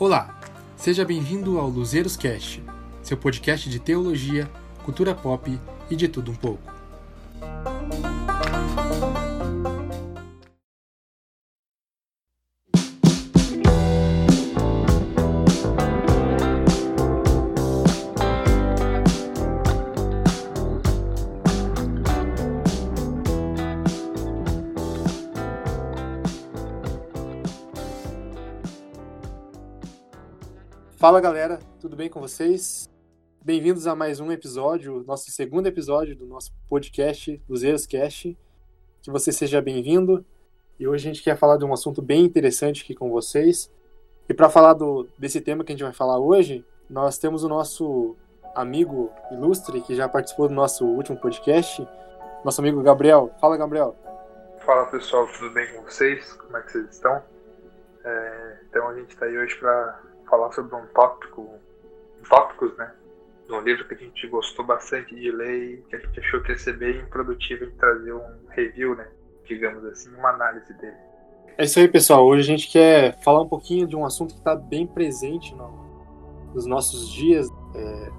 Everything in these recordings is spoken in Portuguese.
Olá, seja bem-vindo ao Luzeiros Cast, seu podcast de teologia, cultura pop e de tudo um pouco. Fala galera, tudo bem com vocês? Bem-vindos a mais um episódio, nosso segundo episódio do nosso podcast Luzeiros Cast. Que você seja bem-vindo. E hoje a gente quer falar de um assunto bem interessante aqui com vocês. E para falar do, desse tema que a gente vai falar hoje, nós temos o nosso amigo ilustre que já participou do nosso último podcast, nosso amigo Gabriel. Fala, Gabriel. Fala pessoal, tudo bem com vocês? Como é que vocês estão? É, então a gente está aí hoje para falar sobre um tópico, tópicos, né? Um livro que a gente gostou bastante de ler e que a gente achou que ia ser bem produtivo em trazer um review, né? Digamos assim, uma análise dele. É isso aí, pessoal. Hoje a gente quer falar um pouquinho de um assunto que está bem presente no, nos nossos dias. É,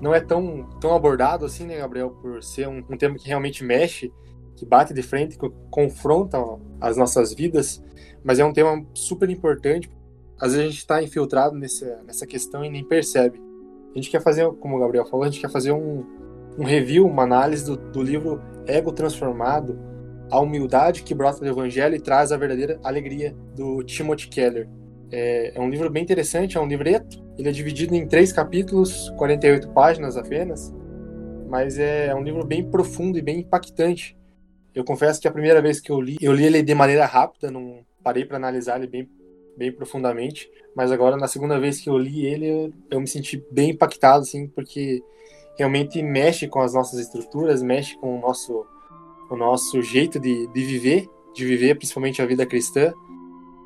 não é tão, tão abordado assim, né, Gabriel, por ser um, um tema que realmente mexe, que bate de frente, que confronta as nossas vidas, mas é um tema super importante às vezes a gente está infiltrado nessa, nessa questão e nem percebe. A gente quer fazer, como o Gabriel falou, a gente quer fazer um, um review, uma análise do, do livro Ego Transformado, a humildade que brota do Evangelho e traz a verdadeira alegria, do Timothy Keller. É, é, um livro bem interessante, é um livreto. Ele é dividido em três capítulos, 48 páginas apenas, mas é um livro bem profundo e bem impactante. Eu confesso que a primeira vez que eu li, eu li ele de maneira rápida, não parei para analisar ele bem bem profundamente, mas agora na segunda vez que eu li ele, eu, eu me senti bem impactado, assim, porque realmente mexe com as nossas estruturas, mexe com o nosso, o nosso jeito de, de viver, de viver principalmente a vida cristã,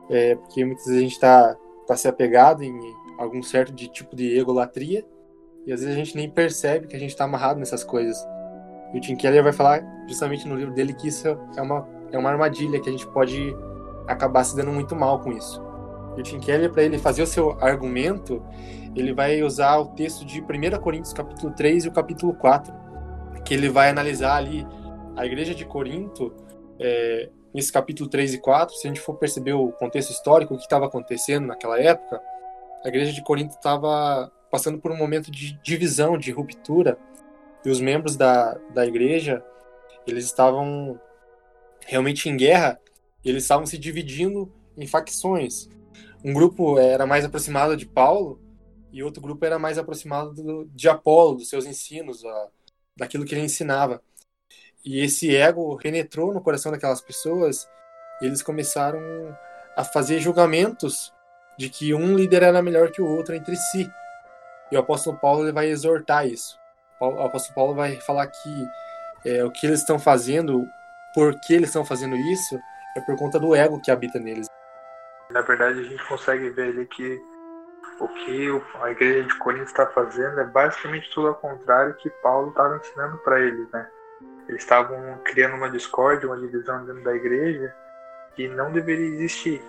é, porque muitas vezes a gente está tá se apegado em algum certo de tipo de egolatria, e às vezes a gente nem percebe que a gente está amarrado nessas coisas. E o Tim Keller vai falar justamente no livro dele que isso é uma, é uma armadilha, que a gente pode acabar se dando muito mal com isso. E o Tim Keller, para ele fazer o seu argumento, ele vai usar o texto de 1 Coríntios capítulo 3 e o capítulo 4, que ele vai analisar ali a igreja de Corinto, é, nesse capítulo 3 e 4, se a gente for perceber o contexto histórico, o que estava acontecendo naquela época, a igreja de Corinto estava passando por um momento de divisão, de ruptura, e os membros da, da igreja, eles estavam realmente em guerra, eles estavam se dividindo em facções um grupo era mais aproximado de Paulo e outro grupo era mais aproximado do, de Apolo, dos seus ensinos, a, daquilo que ele ensinava. E esse ego penetrou no coração daquelas pessoas e eles começaram a fazer julgamentos de que um líder era melhor que o outro entre si. E o apóstolo Paulo ele vai exortar isso. O apóstolo Paulo vai falar que é, o que eles estão fazendo, por que eles estão fazendo isso, é por conta do ego que habita neles. Na verdade, a gente consegue ver ali que o que a igreja de Corinto está fazendo é basicamente tudo ao contrário que Paulo estava ensinando para eles, né? Eles estavam criando uma discórdia, uma divisão dentro da igreja que não deveria existir.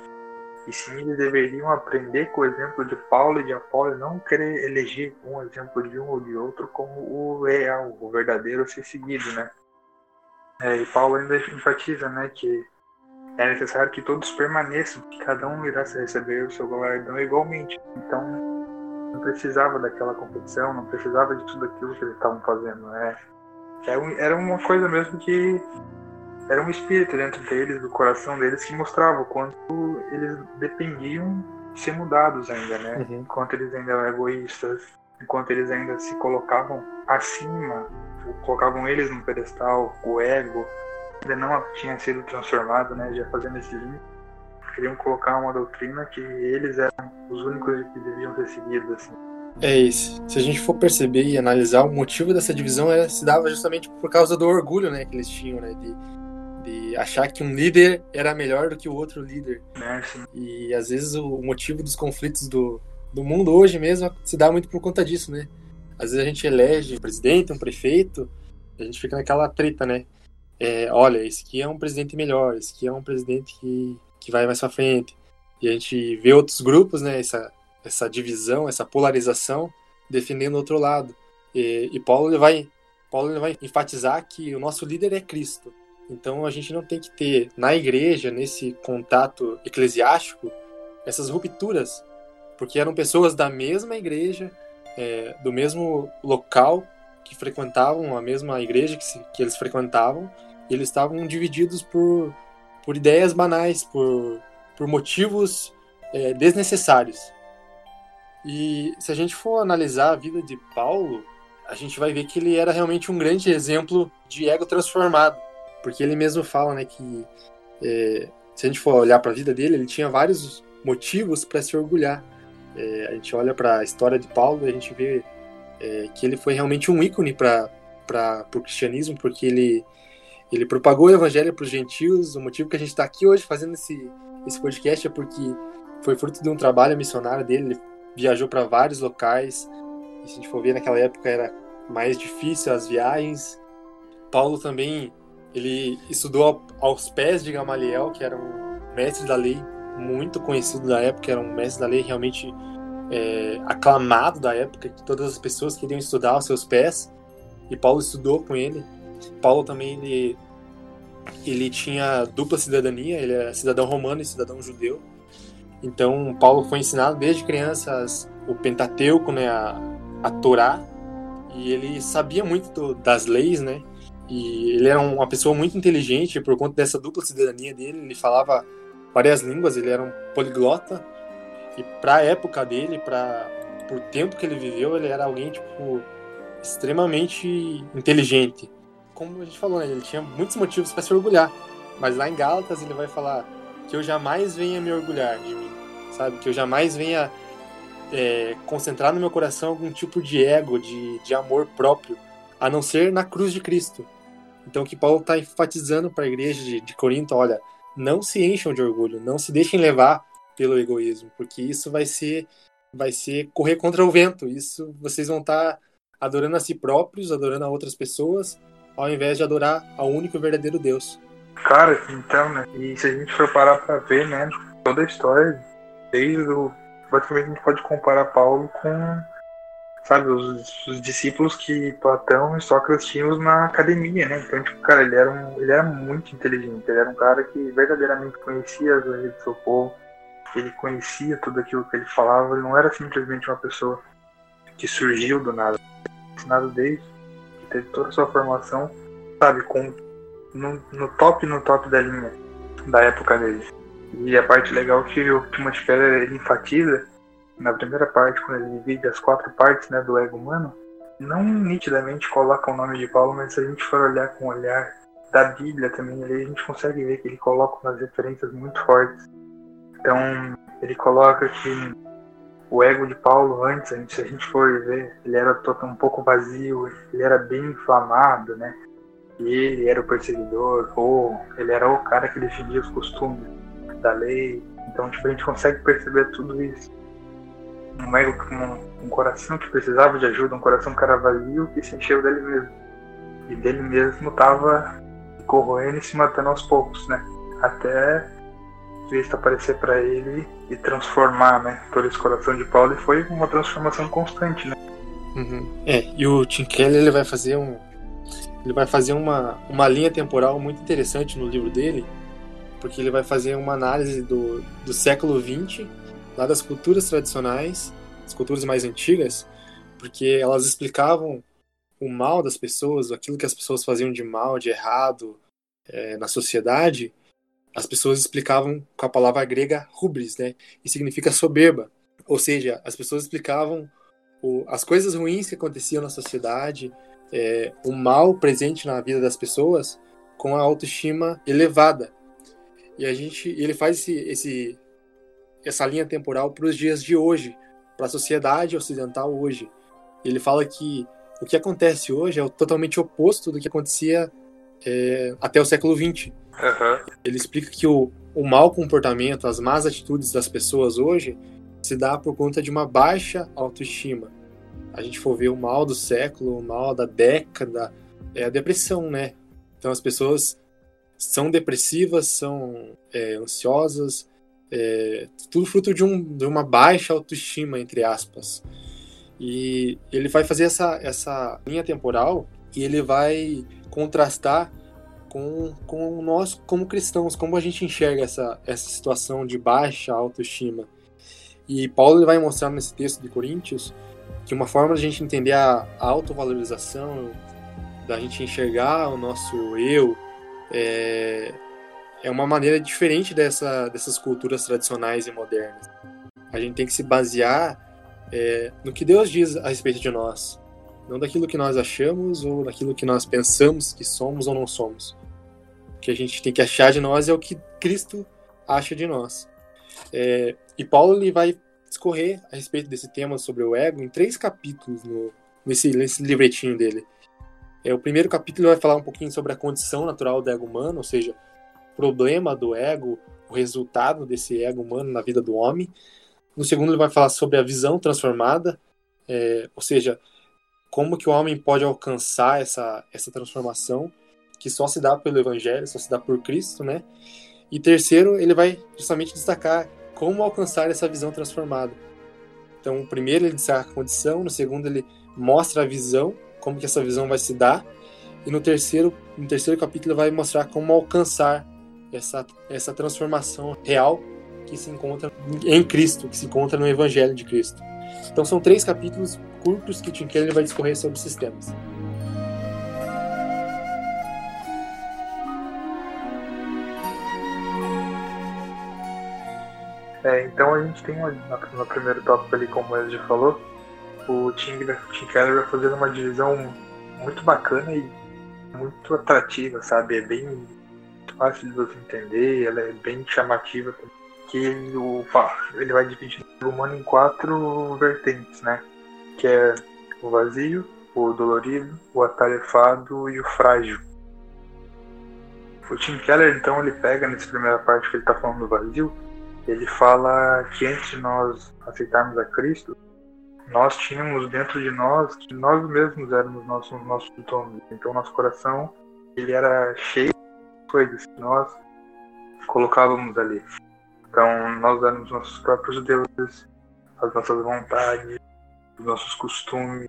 E sim, eles deveriam aprender com o exemplo de Paulo e de Apolo e não querer eleger um exemplo de um ou de outro como o real, o verdadeiro a ser seguido, né? É, e Paulo ainda enfatiza, né, que é necessário que todos permaneçam, que cada um irá receber o seu galardão igualmente. Então, não precisava daquela competição, não precisava de tudo aquilo que eles estavam fazendo. Né? Era uma coisa mesmo que era um espírito dentro deles, do coração deles, que mostrava o quanto eles dependiam de ser mudados ainda, né? Uhum. Enquanto eles ainda eram egoístas, enquanto eles ainda se colocavam acima, colocavam eles no pedestal, o ego, ainda não tinha sido transformado, né, já fazendo esse link, queriam colocar uma doutrina que eles eram os únicos que deviam ser seguidos. Assim. É isso. Se a gente for perceber e analisar, o motivo dessa divisão era, se dava justamente por causa do orgulho né, que eles tinham, né, de, de achar que um líder era melhor do que o outro líder. É, e às vezes o motivo dos conflitos do, do mundo hoje mesmo se dá muito por conta disso, né? Às vezes a gente elege um presidente, um prefeito, a gente fica naquela treta, né? É, olha, esse aqui é um presidente melhor, esse aqui é um presidente que, que vai mais pra frente. E a gente vê outros grupos, né, essa, essa divisão, essa polarização, defendendo outro lado. E, e Paulo ele vai, Paulo ele vai enfatizar que o nosso líder é Cristo. Então a gente não tem que ter na igreja, nesse contato eclesiástico, essas rupturas, porque eram pessoas da mesma igreja, é, do mesmo local que frequentavam a mesma igreja que, se, que eles frequentavam, eles estavam divididos por, por ideias banais, por, por motivos é, desnecessários. E se a gente for analisar a vida de Paulo, a gente vai ver que ele era realmente um grande exemplo de ego transformado, porque ele mesmo fala, né, que é, se a gente for olhar para a vida dele, ele tinha vários motivos para se orgulhar. É, a gente olha para a história de Paulo a gente vê é, que ele foi realmente um ícone para o cristianismo, porque ele, ele propagou o evangelho para os gentios. O motivo que a gente está aqui hoje fazendo esse, esse podcast é porque foi fruto de um trabalho missionário dele. Ele viajou para vários locais. E se a gente for ver, naquela época era mais difícil as viagens. Paulo também ele estudou aos pés de Gamaliel, que era um mestre da lei muito conhecido da época, era um mestre da lei realmente é, aclamado da época, que todas as pessoas queriam estudar aos seus pés. E Paulo estudou com ele. Paulo também ele, ele tinha dupla cidadania, ele era cidadão romano e cidadão judeu. Então Paulo foi ensinado desde criança o Pentateuco, né, a, a Torá, e ele sabia muito do, das leis, né? E ele era uma pessoa muito inteligente por conta dessa dupla cidadania dele. Ele falava várias línguas, ele era um poliglota. E para a época dele, para o tempo que ele viveu, ele era alguém tipo extremamente inteligente. Como a gente falou, né? ele tinha muitos motivos para se orgulhar. Mas lá em Gálatas ele vai falar que eu jamais venha me orgulhar de mim, sabe? Que eu jamais venha é, concentrar no meu coração algum tipo de ego, de, de amor próprio, a não ser na cruz de Cristo. Então, que Paulo está enfatizando para a igreja de, de Corinto: olha, não se encham de orgulho, não se deixem levar pelo egoísmo, porque isso vai ser vai ser correr contra o vento. Isso vocês vão estar tá adorando a si próprios, adorando a outras pessoas, ao invés de adorar ao único e verdadeiro Deus. Cara, então, né? E se a gente for parar para ver, né, toda a história, desde o basicamente a gente pode comparar Paulo com sabe, os, os, discípulos que Platão e Sócrates tinham na academia, né? Então, tipo, cara, ele era, um, ele era muito inteligente, ele era um cara que verdadeiramente conhecia as leis do seu povo, ele conhecia tudo aquilo que ele falava, ele não era simplesmente uma pessoa que surgiu do nada, ensinado desde, teve toda a sua formação, sabe, com no, no top, no top da linha da época dele. E a parte legal que o Timothy Keller ele enfatiza na primeira parte, quando ele divide as quatro partes né, do ego humano, não nitidamente coloca o nome de Paulo, mas se a gente for olhar com o olhar da Bíblia também, ali a gente consegue ver que ele coloca umas referências muito fortes. Então, ele coloca que o ego de Paulo antes, se a gente for ver, ele era um pouco vazio, ele era bem inflamado, né? E ele era o perseguidor, ou ele era o cara que defendia os costumes da lei. Então, tipo, a gente consegue perceber tudo isso um ego um, um coração que precisava de ajuda, um coração que era vazio que se encheu dele mesmo. E dele mesmo estava corroendo e se matando aos poucos, né? Até Cristo aparecer para ele e transformar, né? Todo esse coração de Paulo e foi uma transformação constante, né? Uhum. É, e o Tim Keller ele vai fazer um ele vai fazer uma, uma linha temporal muito interessante no livro dele, porque ele vai fazer uma análise do, do século XX lá das culturas tradicionais, as culturas mais antigas, porque elas explicavam o mal das pessoas, aquilo que as pessoas faziam de mal, de errado é, na sociedade, as pessoas explicavam com a palavra grega rubris, né? E significa soberba. Ou seja, as pessoas explicavam o, as coisas ruins que aconteciam na sociedade, é, o mal presente na vida das pessoas, com a autoestima elevada. E a gente, ele faz esse, esse essa linha temporal para os dias de hoje, para a sociedade ocidental hoje. Ele fala que o que acontece hoje é totalmente oposto do que acontecia é, até o século XX. Uhum. Ele explica que o, o mau comportamento, as más atitudes das pessoas hoje se dá por conta de uma baixa autoestima. A gente for ver o mal do século, o mal da década, é a depressão, né? Então as pessoas são depressivas, são é, ansiosas, É, tudo fruto de, um, de uma baixa autoestima, entre aspas. E ele vai fazer essa, essa linha temporal e ele vai contrastar com, com nós como cristãos, como a gente enxerga essa, essa situação de baixa autoestima. E Paulo ele vai mostrar nesse texto de Coríntios que uma forma de a gente entender a, autovalorização, da gente enxergar o nosso eu, é, é uma maneira diferente dessa, dessas culturas tradicionais e modernas. A gente tem que se basear é, no que Deus diz a respeito de nós, não daquilo que nós achamos ou daquilo que nós pensamos que somos ou não somos. O que a gente tem que achar de nós é o que Cristo acha de nós. É, e Paulo ele vai discorrer a respeito desse tema sobre o ego em três capítulos no, nesse, nesse livretinho dele. É, o primeiro capítulo vai falar um pouquinho sobre a condição natural do ego humano, ou seja, problema do ego, o resultado desse ego humano na vida do homem. No segundo, ele vai falar sobre a visão transformada, é, ou seja, como que o homem pode alcançar essa, essa transformação que só se dá pelo Evangelho, só se dá por Cristo, né? E terceiro, ele vai justamente destacar como alcançar essa visão transformada. Então, primeiro ele destaca a condição, no segundo ele mostra a visão, como que essa visão vai se dar, e no terceiro, no terceiro capítulo vai mostrar como alcançar essa, essa transformação real que se encontra em Cristo, que se encontra no Evangelho de Cristo. Então são três capítulos curtos que Tim Keller vai discorrer sobre sistemas. É, então a gente tem no, primeiro tópico ali, como ele já falou, o Tim, Tim Keller vai fazendo uma divisão muito bacana e muito atrativa, sabe? É bem fácil de você entender, ela é bem chamativa. Que ele, o, ele vai dividir o humano em quatro vertentes, né? Que é o vazio, o dolorido, o atarefado e o frágil. O Tim Keller, então, ele pega nessa primeira parte que ele está falando do vazio, ele fala que antes de nós aceitarmos a Cristo, nós tínhamos dentro de nós que nós mesmos éramos nossos nossos donos. Então nosso coração ele era cheio de coisas que nós colocávamos ali. Então nós éramos nossos próprios deuses, as nossas vontades, os nossos costumes,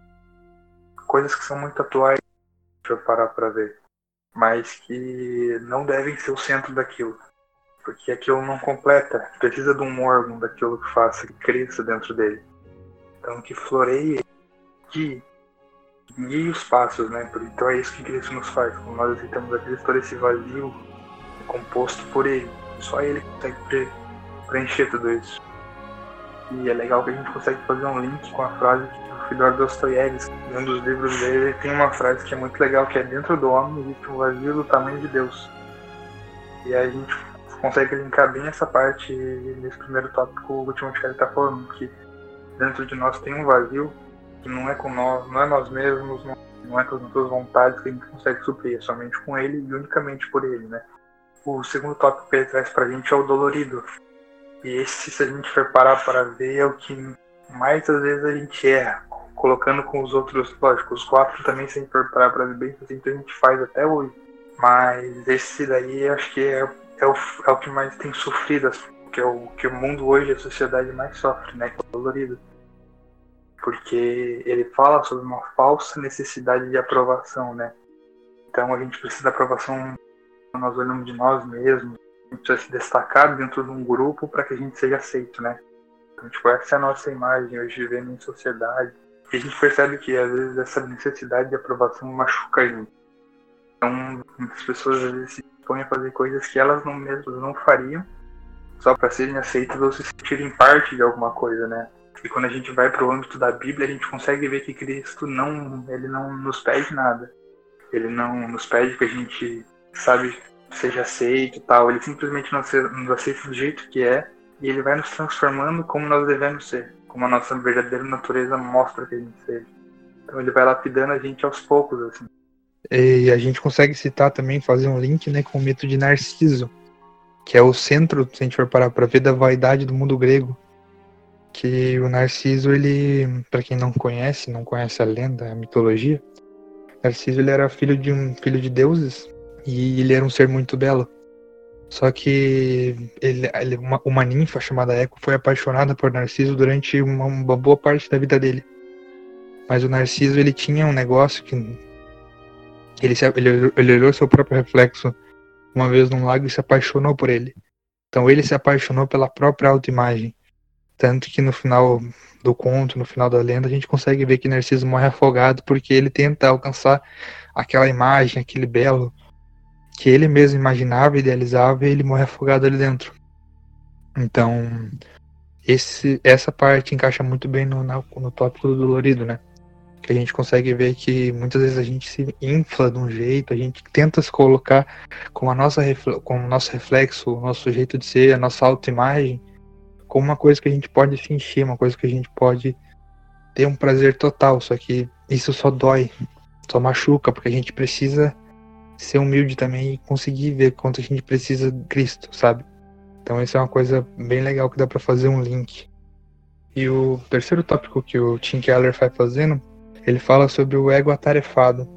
coisas que são muito atuais para parar para ver, mas que não devem ser o centro daquilo porque aquilo não completa, precisa de um órgão daquilo que faça que cresça dentro dele. Então que floreie, que guie os passos, né? Então é isso que Cristo nos faz. Quando nós aceitamos a Cristo, todo esse vazio composto por Ele. Só Ele consegue preencher tudo isso. E é legal que a gente consegue fazer um link com a frase que o Fedor Dostoiévski, um dos livros dele, tem uma frase que é muito legal, que é dentro do homem existe um vazio do tamanho de Deus. E a gente consegue linkar bem essa parte nesse primeiro tópico o ele está falando, que dentro de nós tem um vazio que não é com nós, não é nós mesmos, não, não é com as nossas vontades que a gente consegue suprir, é somente com ele e unicamente por ele, né? O segundo tópico que ele traz pra gente é o dolorido. E esse, se a gente for parar para ver, é o que mais às vezes a gente erra, colocando com os outros, lógico, os quatro também, se a gente for parar para ver bem, assim, que a gente faz até hoje. Mas esse daí acho que é é o, é o que mais tem sofrido, que é o que o mundo hoje, a sociedade mais sofre, né? Que é dolorido. Porque ele fala sobre uma falsa necessidade de aprovação, né? Então a gente precisa da aprovação nós olhamos de nós mesmos, precisa se destacar dentro de um grupo para que a gente seja aceito, né? Então, tipo, essa é a nossa imagem hoje vivendo em sociedade. E a gente percebe que às vezes essa necessidade de aprovação machuca a gente. Então, muitas pessoas às vezes se dispõem a fazer coisas que elas não mesmas não fariam, só para serem aceitas ou se sentirem parte de alguma coisa, né? E quando a gente vai para o âmbito da Bíblia, a gente consegue ver que Cristo não, ele não nos pede nada. Ele não nos pede que a gente, sabe, seja aceito e tal. Ele simplesmente nos, aceita do jeito que é e ele vai nos transformando como nós devemos ser, como a nossa verdadeira natureza mostra que a gente seja. Então ele vai lapidando a gente aos poucos, assim. E a gente consegue citar também, fazer um link né, com o mito de Narciso, que é o centro, se a gente for parar para ver, da vaidade do mundo grego. Que o Narciso, ele, para quem não conhece, não conhece a lenda, a mitologia, Narciso ele era filho de um filho de deuses e ele era um ser muito belo. Só que ele, ele uma, uma, ninfa chamada Eco foi apaixonada por Narciso durante uma, uma, boa parte da vida dele. Mas o Narciso ele tinha um negócio que ele, se, ele, ele olhou seu próprio reflexo uma vez num lago e se apaixonou por ele. Então ele se apaixonou pela própria autoimagem. Tanto que no final do conto, no final da lenda, a gente consegue ver que Narciso morre afogado porque ele tenta alcançar aquela imagem, aquele belo que ele mesmo imaginava, idealizava e ele morre afogado ali dentro. Então, esse, essa parte encaixa muito bem no, no tópico do dolorido, né? Que a gente consegue ver que muitas vezes a gente se infla de um jeito, a gente tenta se colocar com a nossa com o nosso reflexo, o nosso jeito de ser, a nossa autoimagem, como uma coisa que a gente pode se encher, uma coisa que a gente pode ter um prazer total, só que isso só dói, só machuca, porque a gente precisa ser humilde também e conseguir ver quanto a gente precisa de Cristo, sabe? Então isso é uma coisa bem legal que dá para fazer um link. E o terceiro tópico que o Tim Keller vai fazendo, ele fala sobre o ego atarefado.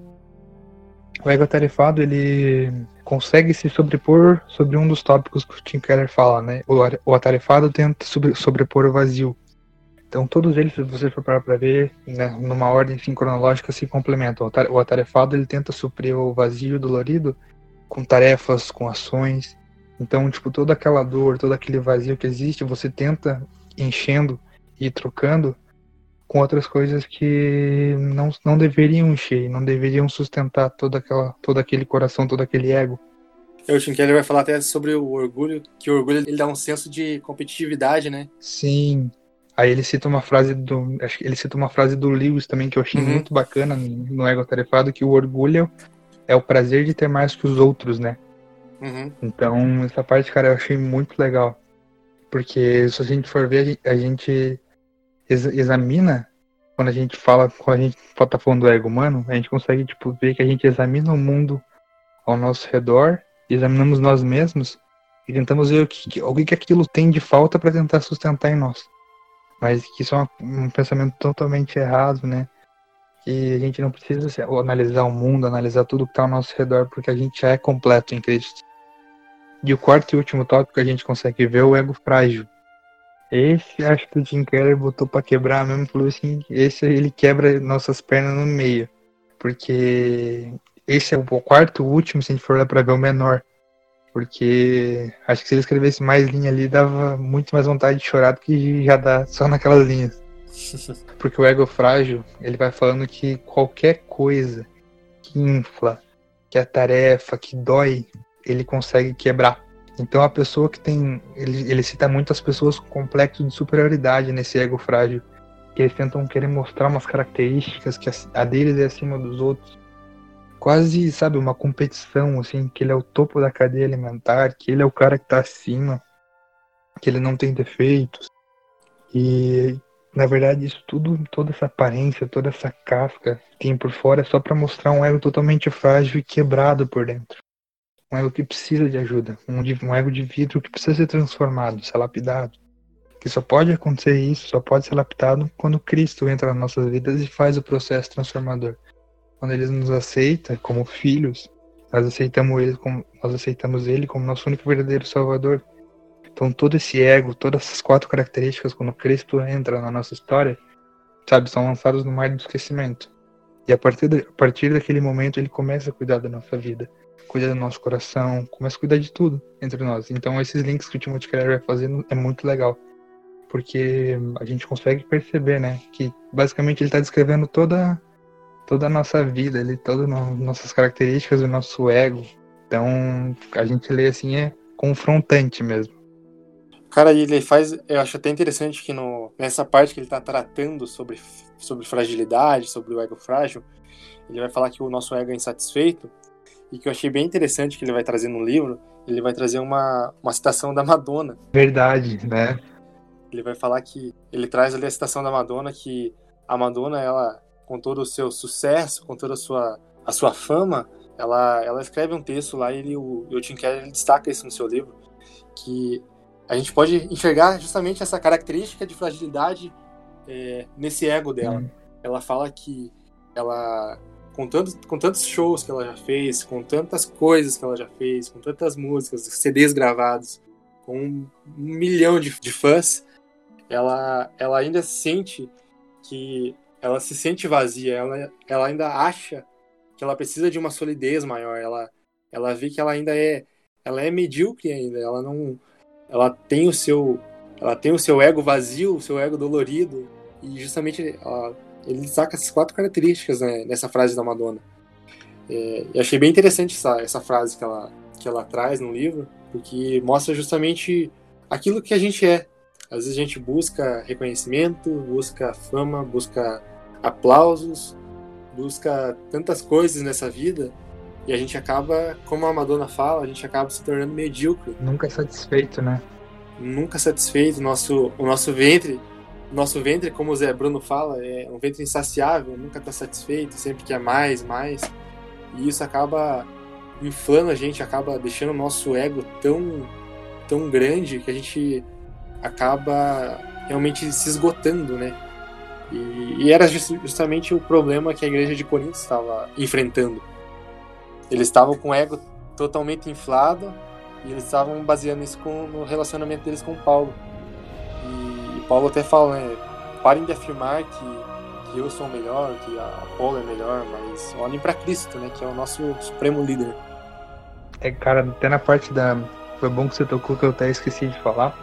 O ego atarefado, ele consegue se sobrepor sobre um dos tópicos que o Tim Keller fala, né? O, atarefado tenta sobrepor o vazio. Então todos eles, se você for parar para ver, né, numa ordem assim, cronológica, se complementam. O atarefado ele tenta suprir o vazio dolorido com tarefas, com ações. Então, tipo, toda aquela dor, todo aquele vazio que existe, você tenta enchendo e trocando com outras coisas que não, não deveriam encher, não deveriam sustentar toda aquela, todo aquele coração, todo aquele ego. O Tim Keller vai falar até sobre o orgulho, que o orgulho ele dá um senso de competitividade, né? Sim. Aí ele cita uma frase do, acho que ele cita uma frase do Lewis também que eu achei uhum. muito bacana no Ego Tarefado, que o orgulho é o prazer de ter mais que os outros, né? Uhum. Então, essa parte, cara, eu achei muito legal. Porque se a gente for ver, a gente examina, quando a gente fala, quando a gente tá falando do ego humano, a gente consegue tipo, ver que a gente examina o mundo ao nosso redor, examinamos nós mesmos e tentamos ver o que, o que aquilo tem de falta para tentar sustentar em nós. Mas que isso é um pensamento totalmente errado, né? Que a gente não precisa assim, analisar o mundo, analisar tudo que está ao nosso redor, porque a gente já é completo em Cristo. E o quarto e último tópico que a gente consegue ver é o ego frágil. Esse acho que o Jim Keller botou para quebrar mesmo, falou assim, esse ele quebra nossas pernas no meio. Porque esse é o quarto e último, se a gente for lá pra ver o menor. Porque acho que se ele escrevesse mais linha ali, dava muito mais vontade de chorar do que já dá só naquelas linhas. Porque o ego frágil, ele vai falando que qualquer coisa que infla, que é tarefa, que dói, ele consegue quebrar. Então a pessoa que tem. Ele, ele cita muitas pessoas com complexo de superioridade nesse ego frágil. Que eles tentam querer mostrar umas características que a, a deles é acima dos outros. Quase, sabe, uma competição, assim, que ele é o topo da cadeia alimentar, que ele é o cara que tá acima, que ele não tem defeitos. E na verdade isso tudo, toda essa aparência, toda essa casca que tem por fora é só para mostrar um ego totalmente frágil e quebrado por dentro um ego que precisa de ajuda, um, um ego de vidro que precisa ser transformado, ser lapidado. Que só pode acontecer isso, só pode ser lapidado quando Cristo entra nas nossas vidas e faz o processo transformador. Quando ele nos aceita como filhos, nós aceitamos ele como, nós aceitamos ele como nosso único verdadeiro Salvador. Então todo esse ego, todas essas quatro características, quando Cristo entra na nossa história, sabe, são lançados no mar do esquecimento. E a partir, de, a partir daquele momento ele começa a cuidar da nossa vida cuida do nosso coração, começa a cuidar de tudo entre nós. Então esses links que o Timothy Keller vai fazendo é muito legal. Porque a gente consegue perceber, né? Que basicamente ele está descrevendo toda, toda a nossa vida, ele, todas as nossas características, o nosso ego. Então a gente lê assim, é confrontante mesmo. Cara, ele faz. Eu acho até interessante que no, nessa parte que ele está tratando sobre, sobre fragilidade, sobre o ego frágil, ele vai falar que o nosso ego é insatisfeito e que eu achei bem interessante que ele vai trazer no livro, ele vai trazer uma, uma citação da Madonna. Verdade, né? Ele vai falar que ele traz ali a citação da Madonna que a Madonna ela com todo o seu sucesso, com toda a sua a sua fama, ela ela escreve um texto lá e ele, o, o Tim Keller ele destaca isso no seu livro que a gente pode enxergar justamente essa característica de fragilidade é, nesse ego dela. Hum. Ela fala que ela com, tantos, com tantos shows que ela já fez, com tantas coisas que ela já fez, com tantas músicas, CDs gravados, com um, milhão de, de fãs, ela, ela ainda sente que ela se sente vazia, ela, ela ainda acha que ela precisa de uma solidez maior, ela, ela vê que ela ainda é ela é medíocre ainda, ela não ela tem o seu ela tem o seu ego vazio, o seu ego dolorido e justamente ela, ele saca essas quatro características né, nessa frase da Madonna. É, e achei bem interessante essa, essa frase que ela, que ela traz no livro, porque mostra justamente aquilo que a gente é. Às vezes a gente busca reconhecimento, busca fama, busca aplausos, busca tantas coisas nessa vida e a gente acaba, como a Madonna fala, a gente acaba se tornando medíocre. Nunca satisfeito, né? Nunca satisfeito. Nosso, o nosso ventre nosso ventre, como o Zé Bruno fala, é um ventre insaciável, nunca está satisfeito, sempre quer mais, mais. E isso acaba inflando a gente, acaba deixando o nosso ego tão, tão grande que a gente acaba realmente se esgotando, né? E, e era justamente o problema que a igreja de Corinto estava enfrentando. Eles estavam com o ego totalmente inflado e eles estavam baseando isso com, no relacionamento deles com Paulo. Paulo até fala, né? Parem de afirmar que, que eu sou melhor, que a Apolo é melhor, mas olhem para Cristo, né? Que é o nosso supremo líder. É, cara, até na parte da. Foi bom que você tocou que eu até esqueci de falar.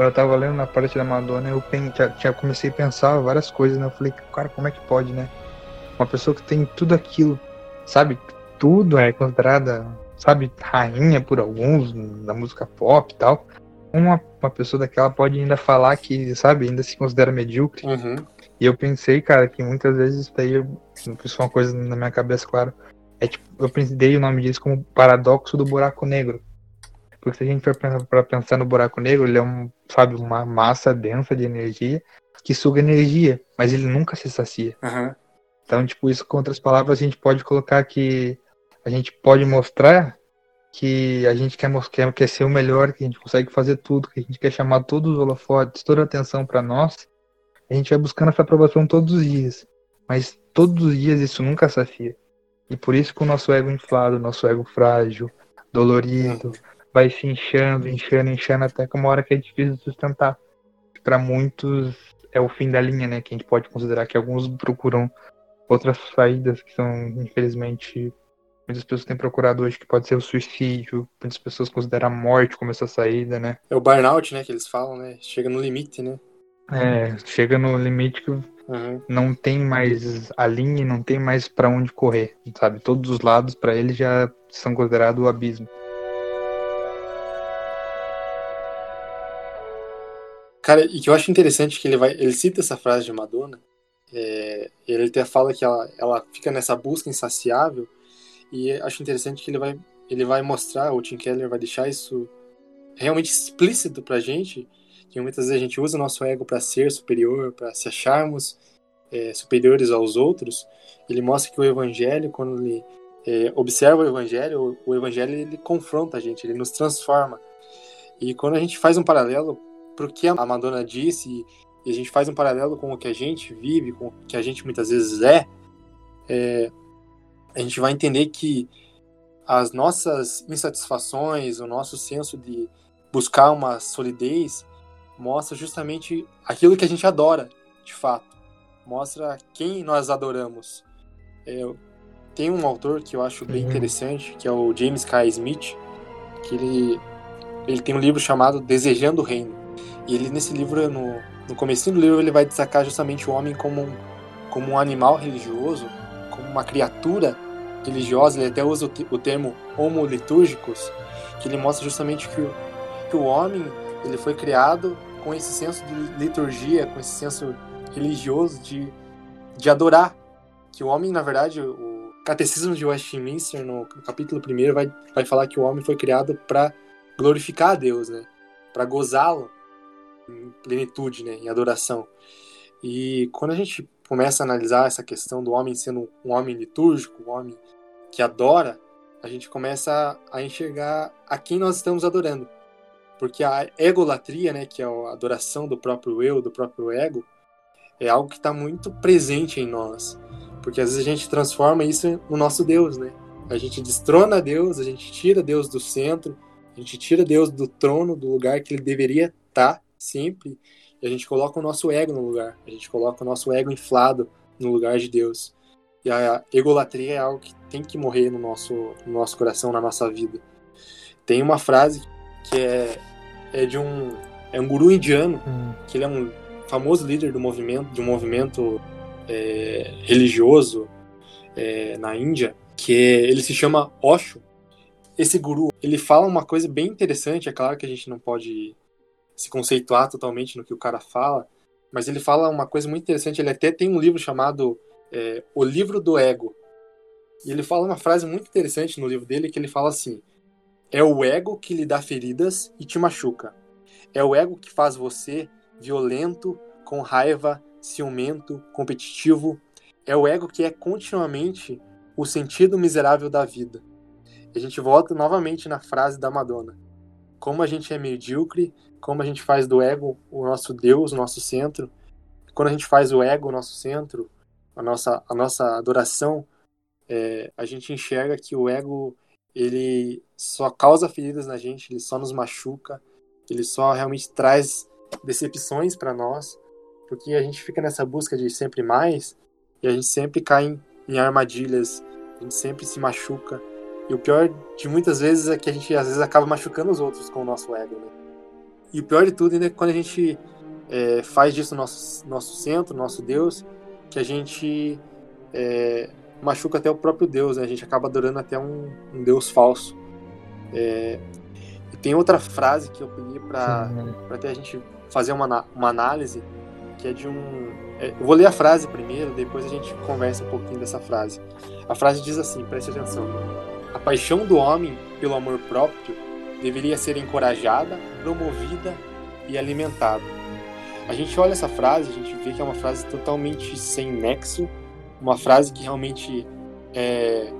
Quando eu tava lendo na parte da Madonna, eu já, já comecei a pensar várias coisas, né? Eu falei, cara, como é que pode, né? Uma pessoa que tem tudo aquilo, sabe? Tudo é considerada, sabe, rainha por alguns da música pop e tal uma, uma pessoa daquela pode ainda falar que, sabe, ainda se considera medíocre. Uhum. E eu pensei, cara, que muitas vezes isso daí, isso é uma coisa na minha cabeça, claro. É tipo, eu dei o nome disso como paradoxo do buraco negro. Porque se a gente for para pensar no buraco negro, ele é um, sabe, uma massa densa de energia que suga energia, mas ele nunca se sacia. Uhum. Então, tipo, isso com outras palavras, a gente pode colocar que a gente pode mostrar que a gente quer, quer, quer ser o melhor, que a gente consegue fazer tudo, que a gente quer chamar todos os holofotes, toda a atenção para nós, a gente vai buscando essa aprovação todos os dias. Mas todos os dias isso nunca safia. E por isso que o nosso ego inflado, o nosso ego frágil, dolorido, vai se inchando, inchando, inchando, até que uma hora que é difícil de sustentar. Para muitos é o fim da linha, né? Que a gente pode considerar que alguns procuram outras saídas que são, infelizmente, Muitas pessoas têm procurado hoje que pode ser o suicídio, muitas pessoas consideram a morte como essa saída, né? É o burnout, né, que eles falam, né? Chega no limite, né? É, chega no limite que uhum. não tem mais a linha, não tem mais para onde correr, sabe? Todos os lados para ele já são considerados o abismo. Cara, e que eu acho interessante que ele vai, ele cita essa frase de Madonna. É, ele até fala que ela, ela fica nessa busca insaciável e acho interessante que ele vai, ele vai mostrar, o Tim Keller vai deixar isso realmente explícito pra gente, que muitas vezes a gente usa o nosso ego para ser superior, para se acharmos é, superiores aos outros. Ele mostra que o evangelho, quando ele é, observa o evangelho, o, o evangelho ele confronta a gente, ele nos transforma. E quando a gente faz um paralelo para o que a Madonna disse, e a gente faz um paralelo com o que a gente vive, com o que a gente muitas vezes é, é a gente vai entender que as nossas insatisfações, o nosso senso de buscar uma solidez, mostra justamente aquilo que a gente adora, de fato. Mostra quem nós adoramos. É, tem um autor que eu acho bem uhum. interessante, que é o James K. Smith, que ele, ele tem um livro chamado Desejando o Reino. E ele, nesse livro, no, no começo do livro, ele vai destacar justamente o homem como um, como um animal religioso, como uma criatura religiosa, ele até usa o, termo homo litúrgicos, que ele mostra justamente que o, que o homem ele foi criado com esse senso de liturgia, com esse senso religioso de, de adorar. Que o homem, na verdade, o Catecismo de Westminster, no capítulo 1, vai, vai falar que o homem foi criado para glorificar a Deus, né? para gozá-lo em plenitude, né? em adoração. E quando a gente começa a analisar essa questão do homem sendo um homem litúrgico, um homem que adora, a gente começa a enxergar a quem nós estamos adorando. Porque a egolatria, né, que é a adoração do próprio eu, do próprio ego, é algo que está muito presente em nós. Porque às vezes a gente transforma isso no nosso Deus, né? A gente destrona Deus, a gente tira Deus do centro, a gente tira Deus do trono, do lugar que ele deveria estar sempre, e a gente coloca o nosso ego no lugar. A gente coloca o nosso ego inflado no lugar de Deus. E a egolatria é algo que tem que morrer no nosso, no nosso coração, na nossa vida. Tem uma frase que é, é de um é um guru indiano, hum. que ele é um famoso líder do movimento, de um movimento é, religioso é, na Índia, que é, ele se chama Osho. Esse guru, ele fala uma coisa bem interessante, é claro que a gente não pode se conceituar totalmente no que o cara fala, mas ele fala uma coisa muito interessante, ele até tem um livro chamado é, O Livro do Ego. E ele fala uma frase muito interessante no livro dele, que ele fala assim, é o ego que lhe dá feridas e te machuca. É o ego que faz você violento, com raiva, ciumento, competitivo. É o ego que é continuamente o sentido miserável da vida. E a gente volta novamente na frase da Madonna. Como a gente é medíocre, como a gente faz do ego o nosso Deus, o nosso centro. Quando a gente faz o ego o nosso centro, a nossa, a nossa adoração, é, a gente enxerga que o ego ele só causa feridas na gente, ele só nos machuca, ele só realmente traz decepções para nós, porque a gente fica nessa busca de sempre mais e a gente sempre cai em, em armadilhas, a gente sempre se machuca. E o pior de muitas vezes é que a gente às vezes acaba machucando os outros com o nosso ego. Né? E o pior de tudo ainda é quando a gente é, faz disso nosso, nosso centro, nosso Deus, que a gente é, machuca até o próprio Deus, né? a gente acaba adorando até um, um Deus falso. É, e tem outra frase que eu pedi para até a gente fazer uma, uma análise, que é de um. É, eu vou ler a frase primeiro, depois a gente conversa um pouquinho dessa frase. A frase diz assim: preste atenção. A paixão do homem pelo amor próprio deveria ser encorajada, promovida e alimentada. A gente olha essa frase, a gente vê que é uma frase totalmente sem nexo, uma frase que realmente é,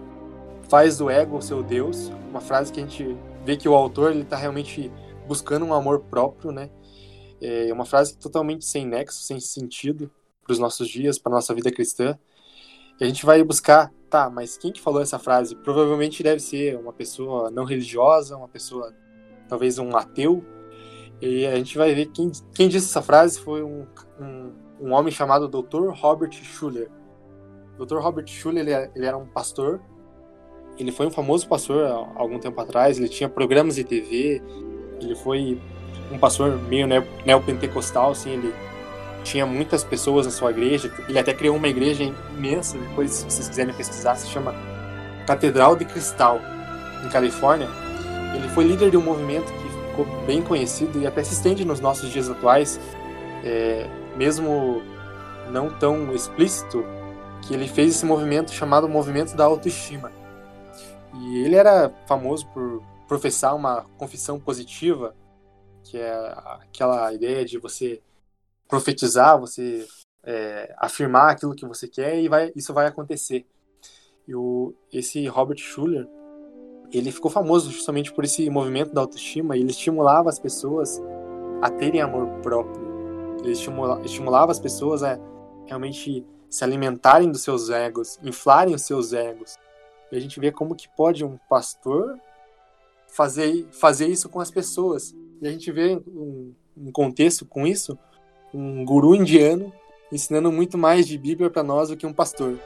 faz do ego o seu Deus, uma frase que a gente vê que o autor ele está realmente buscando um amor próprio, né? É uma frase totalmente sem nexo, sem sentido para os nossos dias, para nossa vida cristã. E a gente vai buscar, tá, mas quem que falou essa frase? Provavelmente deve ser uma pessoa não religiosa, uma pessoa, talvez um ateu. E a gente vai ver quem, quem disse essa frase foi um, um, um homem chamado Dr. Robert Schuller. Dr. Robert Schuller, ele, ele era um pastor ele foi um famoso pastor há algum tempo atrás, ele tinha programas de TV, ele foi um pastor meio neopentecostal, assim, ele tinha muitas pessoas na sua igreja, ele até criou uma igreja imensa, depois se vocês quiserem pesquisar, se chama Catedral de Cristal, em Califórnia. Ele foi líder de um movimento que ficou bem conhecido e até se estende nos nossos dias atuais, é, mesmo não tão explícito, que ele fez esse movimento chamado Movimento da Autoestima e ele era famoso por professar uma confissão positiva, que é aquela ideia de você profetizar, você é, afirmar aquilo que você quer e vai, isso vai acontecer. E o, esse Robert Schuller, ele ficou famoso justamente por esse movimento da autoestima ele estimulava as pessoas a terem amor próprio. Ele estimula, estimulava as pessoas a realmente se alimentarem dos seus egos, inflarem os seus egos, e a gente vê como que pode um pastor fazer, fazer isso com as pessoas. E a gente vê um, um contexto com isso, um guru indiano ensinando muito mais de Bíblia para nós do que um pastor.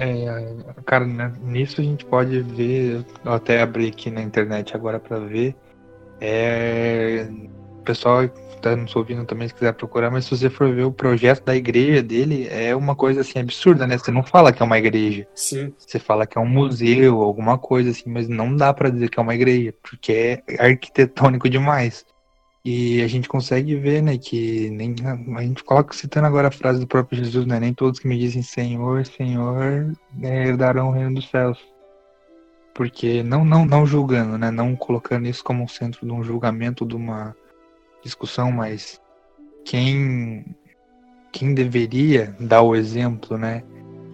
É, cara, né, nisso a gente pode ver, eu até abri aqui na internet agora para ver, é, pessoal tá nos ouvindo também, se quiser procurar, mas se você for ver o projeto da igreja dele, é uma coisa assim absurda, né? Você não fala que é uma igreja. Sim. Você fala que é um museu, alguma coisa assim, mas não dá para dizer que é uma igreja, porque é arquitetônico demais. E a gente consegue ver, né, que nem a gente coloca citando agora a frase do próprio Jesus, né? Nem todos que me dizem Senhor, Senhor, né, herdarão o reino dos céus. Porque não, não, não julgando, né? Não colocando isso como um centro de um julgamento, de uma discussão, mas quem quem deveria dar o exemplo, né,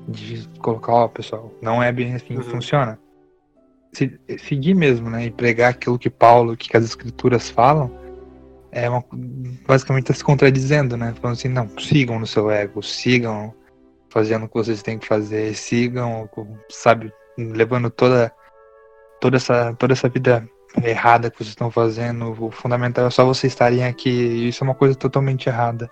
de colocar, ó, pessoal, não é bem assim que uhum. funciona. Se, seguir mesmo, né, e pregar aquilo que Paulo, que as escrituras falam, é uma, basicamente está se contradizendo, né? Falando assim, não, sigam no seu ego, sigam fazendo o que vocês têm que fazer, sigam, sabe, levando toda toda essa toda essa vida errada que vocês estão fazendo. O fundamental é só vocês estarem aqui. Isso é uma coisa totalmente errada.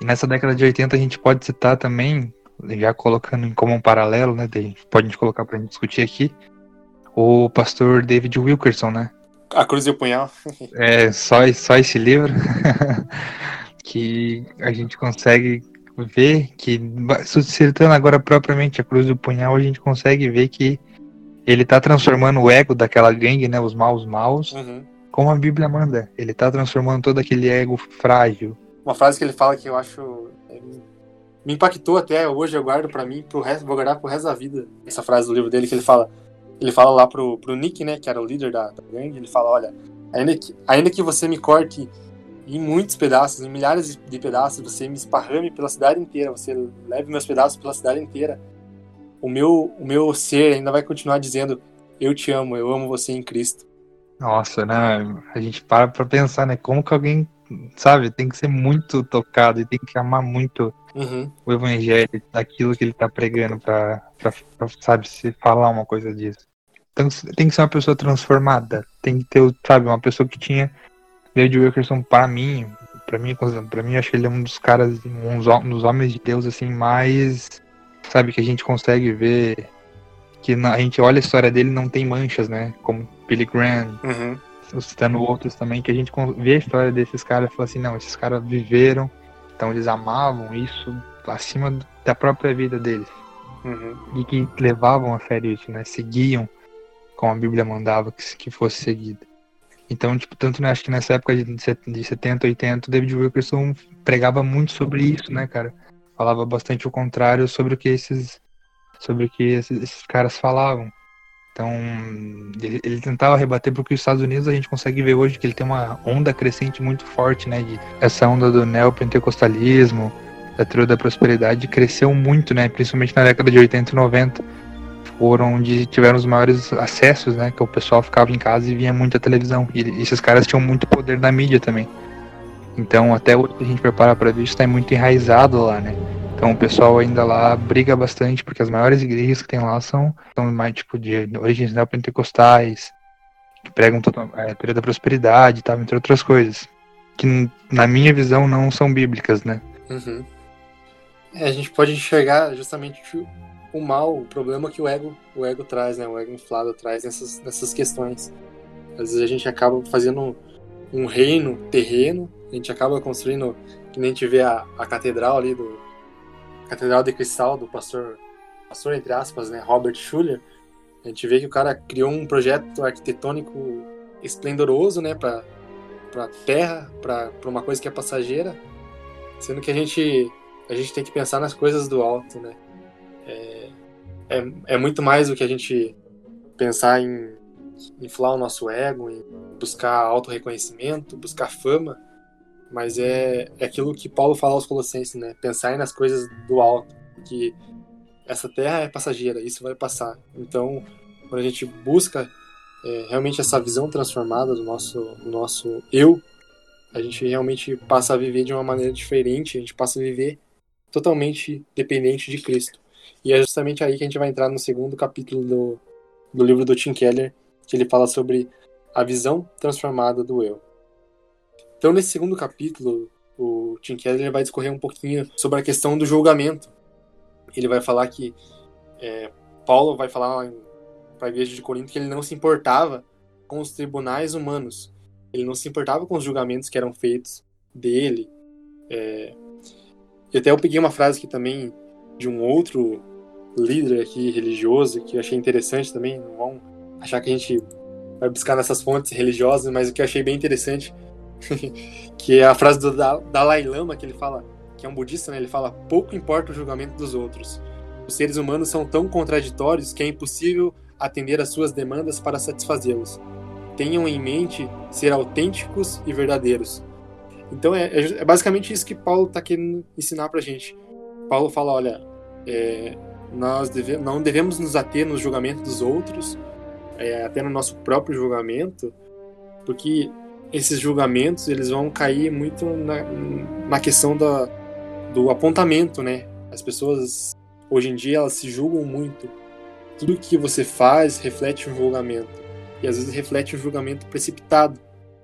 E nessa década de 80 a gente pode citar também, já colocando em como um paralelo, né? Pode a gente colocar para gente discutir aqui, o pastor David Wilkerson, né? A Cruz e o Punhal. é, só, só esse livro que a gente consegue ver que, citando agora propriamente a Cruz e o Punhal, a gente consegue ver que ele tá transformando o ego daquela gangue, né, os maus maus, uhum. como a Bíblia manda. Ele tá transformando todo aquele ego frágil. Uma frase que ele fala que eu acho é, me impactou até hoje, eu guardo para mim, pro resto, vou guardar pro resto da vida. Essa frase do livro dele que ele fala: ele fala lá pro, pro Nick, né, que era o líder da, da gangue, ele fala, olha, ainda que, ainda que você me corte em muitos pedaços, em milhares de pedaços, você me esparrame pela cidade inteira, você leve meus pedaços pela cidade inteira, o meu, o meu ser ainda vai continuar dizendo, eu te amo, eu amo você em Cristo. Nossa, né, a gente para pra pensar, né, como que alguém, sabe, tem que ser muito tocado e tem que amar muito uhum. o evangelho, daquilo que ele tá pregando pra, pra, pra, sabe, se falar uma coisa disso. Então, tem que ser uma pessoa transformada. Tem que ter, sabe, uma pessoa que tinha. David Wilkerson, para mim, para mim, para mim, acho que ele é um dos caras, um dos homens de Deus, assim, mais. Sabe, que a gente consegue ver. Que a gente olha a história dele não tem manchas, né? Como Billy Graham. Uhum. Citando outros também, que a gente vê a história desses caras e fala assim: não, esses caras viveram, então eles amavam isso acima da própria vida deles. Uhum. E que levavam a sério isso, né? Seguiam como a Bíblia mandava que, que fosse seguida. Então, tipo, tanto né, acho que nessa época de, de 70, 80, David Wilkerson pregava muito sobre isso, né, cara? Falava bastante o contrário sobre o que esses sobre o que esses, esses caras falavam. Então, ele, ele, tentava rebater porque os Estados Unidos a gente consegue ver hoje que ele tem uma onda crescente muito forte, né, de essa onda do neopentecostalismo, da teoria da prosperidade cresceu muito, né, principalmente na década de 80 e 90 foram onde tiveram os maiores acessos, né? Que o pessoal ficava em casa e via muita televisão. E esses caras tinham muito poder na mídia também. Então, até hoje a gente prepara para isso, está muito enraizado lá, né? Então, o pessoal ainda lá briga bastante, porque as maiores igrejas que tem lá são, são mais tipo de origens neopentecostais, que pregam a teoria da prosperidade, tá, entre outras coisas. Que, na minha visão, não são bíblicas, né? Uhum. É, a gente pode enxergar justamente o mal, o problema que o ego, o ego traz, né? O ego inflado traz nessas, nessas questões. Às vezes a gente acaba fazendo um reino terreno, a gente acaba construindo, que nem a gente vê a, a catedral ali do Catedral de Cristal do pastor, pastor entre aspas, né, Robert Schuller. A gente vê que o cara criou um projeto arquitetônico esplendoroso, né, para para terra, para uma coisa que é passageira, sendo que a gente a gente tem que pensar nas coisas do alto, né? É, é, é muito mais do que a gente pensar em inflar o nosso ego, buscar auto-reconhecimento, buscar fama, mas é, é aquilo que Paulo fala aos Colossenses, né? Pensar nas coisas do alto, que essa terra é passageira, isso vai passar. Então, quando a gente busca é, realmente essa visão transformada do nosso, do nosso eu, a gente realmente passa a viver de uma maneira diferente, a gente passa a viver totalmente dependente de Cristo. E é justamente aí que a gente vai entrar no segundo capítulo do, do livro do Tim Keller, que ele fala sobre a visão transformada do eu. Então, nesse segundo capítulo, o Tim Keller vai discorrer um pouquinho sobre a questão do julgamento. Ele vai falar que é, Paulo vai falar para a igreja de Corinto que ele não se importava com os tribunais humanos. Ele não se importava com os julgamentos que eram feitos dele. É... E até eu peguei uma frase aqui também de um outro líder aqui religioso que eu achei interessante também. Não vão achar que a gente vai buscar nessas fontes religiosas, mas o que eu achei bem interessante que é a frase do Dalai Lama que ele fala, que é um budista, né? Ele fala: pouco importa o julgamento dos outros. Os seres humanos são tão contraditórios que é impossível atender às suas demandas para satisfazê-los. Tenham em mente ser autênticos e verdadeiros. Então é, é, é basicamente isso que Paulo está querendo ensinar para gente. Paulo fala: olha, é, nós deve, não devemos nos ater no julgamento dos outros, é, até no nosso próprio julgamento, porque esses julgamentos eles vão cair muito na, na questão da, do apontamento, né? As pessoas hoje em dia elas se julgam muito. Tudo que você faz reflete um julgamento e às vezes reflete um julgamento precipitado.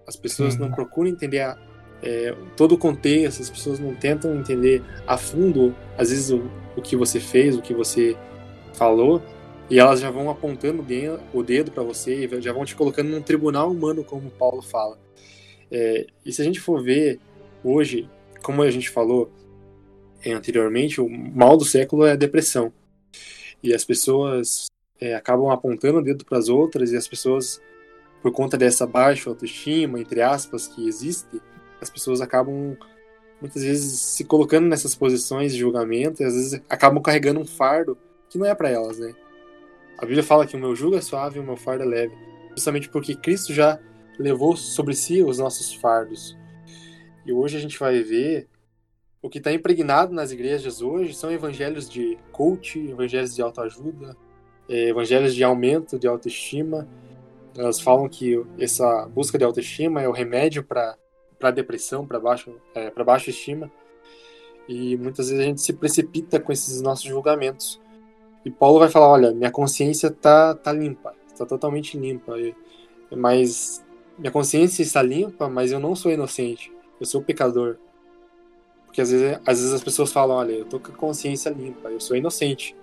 As pessoas uhum. não procuram entender a, é, todo o contexto, as pessoas não tentam entender a fundo, às vezes, o, o que você fez, o que você falou, e elas já vão apontando o dedo para você e já vão te colocando num tribunal humano, como Paulo fala. É, e se a gente for ver hoje, como a gente falou é, anteriormente, o mal do século é a depressão. E as pessoas é, acabam apontando o dedo para as outras e as pessoas, por conta dessa baixa autoestima, entre aspas, que existe, as pessoas acabam muitas vezes se colocando nessas posições de julgamento e às vezes acabam carregando um fardo que não é para elas, né? A Bíblia fala que o meu jugo é suave e o meu fardo é leve, justamente porque Cristo já levou sobre si os nossos fardos. E hoje a gente vai ver o que está impregnado nas igrejas hoje são evangelhos de coach, evangelhos de autoajuda, é, evangelhos de aumento de autoestima. Elas falam que essa busca de autoestima é o remédio para para depressão, para baixo, é, para baixa estima. E muitas vezes a gente se precipita com esses nossos julgamentos. E Paulo vai falar, olha, minha consciência tá tá limpa, está totalmente limpa. Mas minha consciência está limpa, mas eu não sou inocente. Eu sou pecador. Porque às vezes, às vezes as pessoas falam, olha, eu tô com a consciência limpa, eu sou inocente.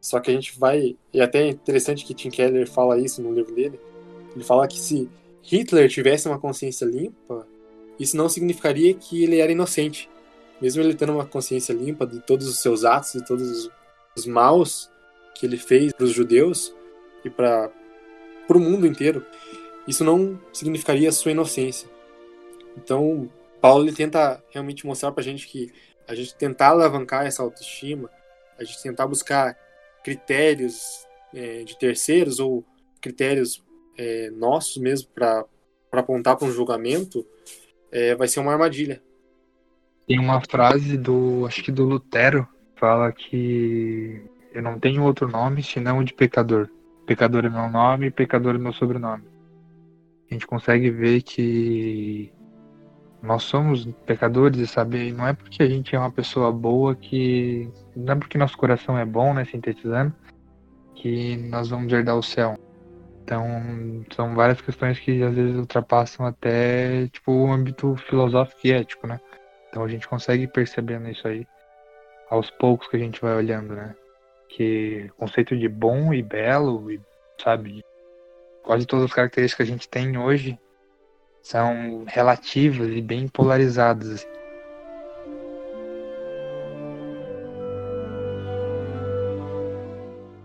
Só que a gente vai. E até é interessante que Tim Keller fala isso no livro dele. Ele fala que se Hitler tivesse uma consciência limpa, isso não significaria que ele era inocente. Mesmo ele tendo uma consciência limpa de todos os seus atos, de todos os, os maus que ele fez para os judeus e para o mundo inteiro, isso não significaria sua inocência. Então, Paulo ele tenta realmente mostrar para a gente que a gente tentar alavancar essa autoestima, a gente tentar buscar critérios é, de terceiros ou critérios é, nossos mesmo para apontar para um julgamento, é, vai ser uma armadilha. Tem uma frase do, acho que do Lutero, fala que eu não tenho outro nome senão o de pecador. Pecador é meu nome, pecador é meu sobrenome. A gente consegue ver que nós somos pecadores e saber, não é porque a gente é uma pessoa boa que. Não é porque nosso coração é bom, né? Sintetizando, que nós vamos herdar o céu. Então, são várias questões que às vezes ultrapassam até tipo o âmbito filosófico e ético, né? Então a gente consegue percebendo isso aí aos poucos que a gente vai olhando, né? Que o conceito de bom e belo, e, sabe, quase todas as características que a gente tem hoje são relativas e bem polarizadas.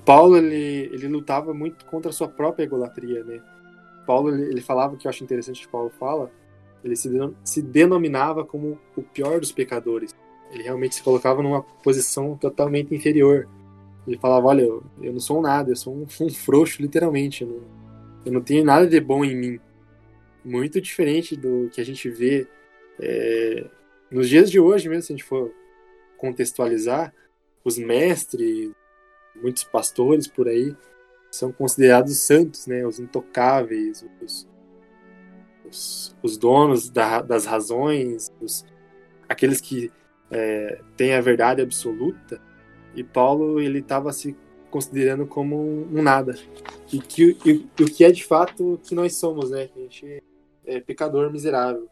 Paulo ele, ele lutava muito contra a sua própria egolatria, né? Paulo ele, ele falava que eu acho interessante que Paulo fala, ele se, se denominava como o pior dos pecadores. Ele realmente se colocava numa posição totalmente inferior. Ele falava, olha, eu, eu não sou nada, eu sou um, um frouxo, literalmente. Eu não, eu não tenho nada de bom em mim. Muito diferente do que a gente vê é, nos dias de hoje mesmo, se a gente for contextualizar, os mestres, muitos pastores por aí são considerados santos, né? Os intocáveis, os, os, os donos da, das razões, os, aqueles que é, têm a verdade absoluta. E Paulo ele estava se considerando como um, nada. E, que, e, e, o que é de fato que nós somos, né? A gente é pecador miserável.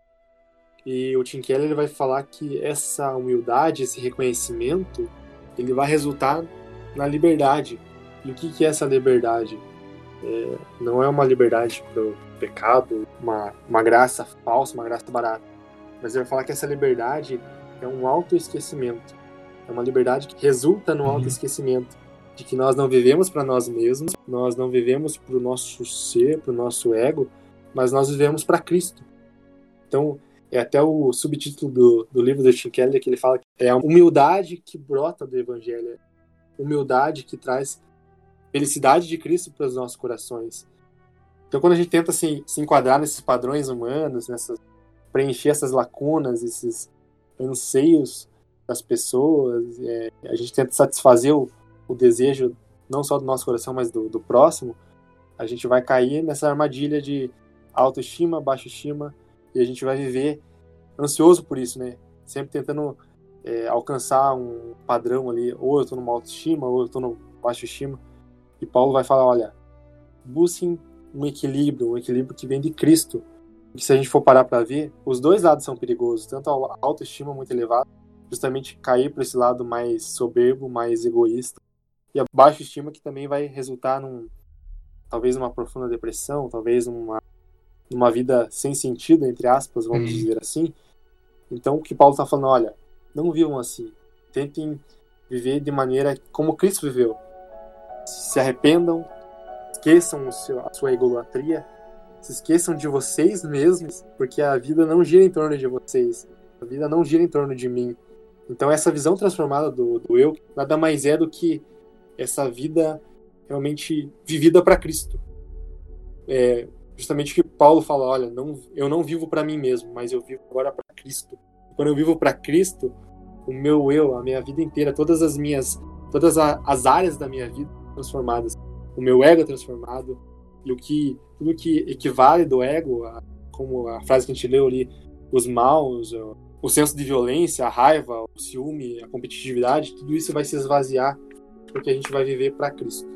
E o Tim Keller ele vai falar que essa humildade, esse reconhecimento, ele vai resultar na liberdade. E o que, que é essa liberdade? É, não é uma liberdade para o pecado, uma, uma graça falsa, uma graça barata. Mas ele vai falar que essa liberdade é um autoesquecimento. É uma liberdade que resulta no uhum. autoesquecimento. De que nós não vivemos para nós mesmos, nós não vivemos para o nosso ser, para o nosso ego, mas nós vivemos para Cristo. Então, é até o subtítulo do, do livro do Tim Keller que ele fala que é a humildade que brota do Evangelho humildade que traz felicidade de Cristo para os nossos corações. Então, quando a gente tenta se, se enquadrar nesses padrões humanos, nessas, preencher essas lacunas, esses anseios das pessoas, é, a gente tenta satisfazer o, o, desejo não só do nosso coração, mas do, do próximo, a gente vai cair nessa armadilha de autoestima, baixa estima, e a gente vai viver ansioso por isso, né? Sempre tentando é, alcançar um padrão ali, ou eu tô numa autoestima, ou eu tô no baixa estima. E Paulo vai falar, olha, busquem um equilíbrio, um equilíbrio que vem de Cristo. Se a gente for parar para ver, os dois lados são perigosos, tanto a autoestima muito elevada, justamente cair para esse lado mais soberbo, mais egoísta, e a baixa estima que também vai resultar num talvez uma profunda depressão, talvez uma numa vida sem sentido, entre aspas, vamos uhum. dizer assim. Então, o que Paulo está falando, olha, não vivam assim. Tentem viver de maneira como Cristo viveu. Se arrependam, esqueçam a sua egolatria, se esqueçam de vocês mesmos, porque a vida não gira em torno de vocês. A vida não gira em torno de mim. Então, essa visão transformada do, do eu nada mais é do que essa vida realmente vivida para Cristo. É, justamente que Paulo fala, olha, não, eu não vivo para mim mesmo, mas eu vivo agora para Cristo. Quando eu vivo para Cristo, o meu eu, a minha vida inteira, todas as minhas, todas as áreas da minha vida transformadas, o meu ego é transformado e o que tudo que equivale do ego, a, como a frase que a gente leu ali, os maus, o, o senso de violência, a raiva, o ciúme, a competitividade, tudo isso vai se esvaziar porque a gente vai viver para Cristo.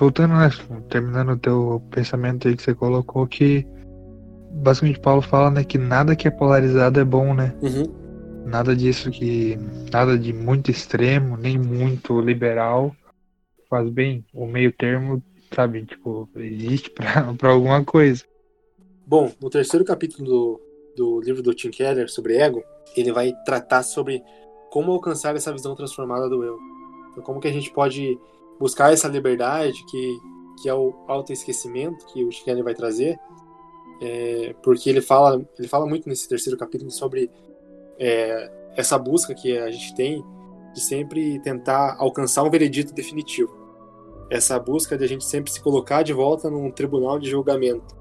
voltando, né, terminando o teu pensamento aí que você colocou, que basicamente Paulo fala, né, que nada que é polarizado é bom, né? Uhum. Nada disso que. Nada de muito extremo, nem muito liberal faz bem. O meio termo, sabe, tipo, existe para alguma coisa. Bom, no terceiro capítulo do, do livro do Tim Keller sobre ego, ele vai tratar sobre como alcançar essa visão transformada do eu. Então, como que a gente pode buscar essa liberdade que, que é o autoesquecimento que o Keller vai trazer, é, porque ele fala, ele fala muito nesse terceiro capítulo sobre é, essa busca que a gente tem de sempre tentar alcançar um veredito definitivo. Essa busca de a gente sempre se colocar de volta num tribunal de julgamento.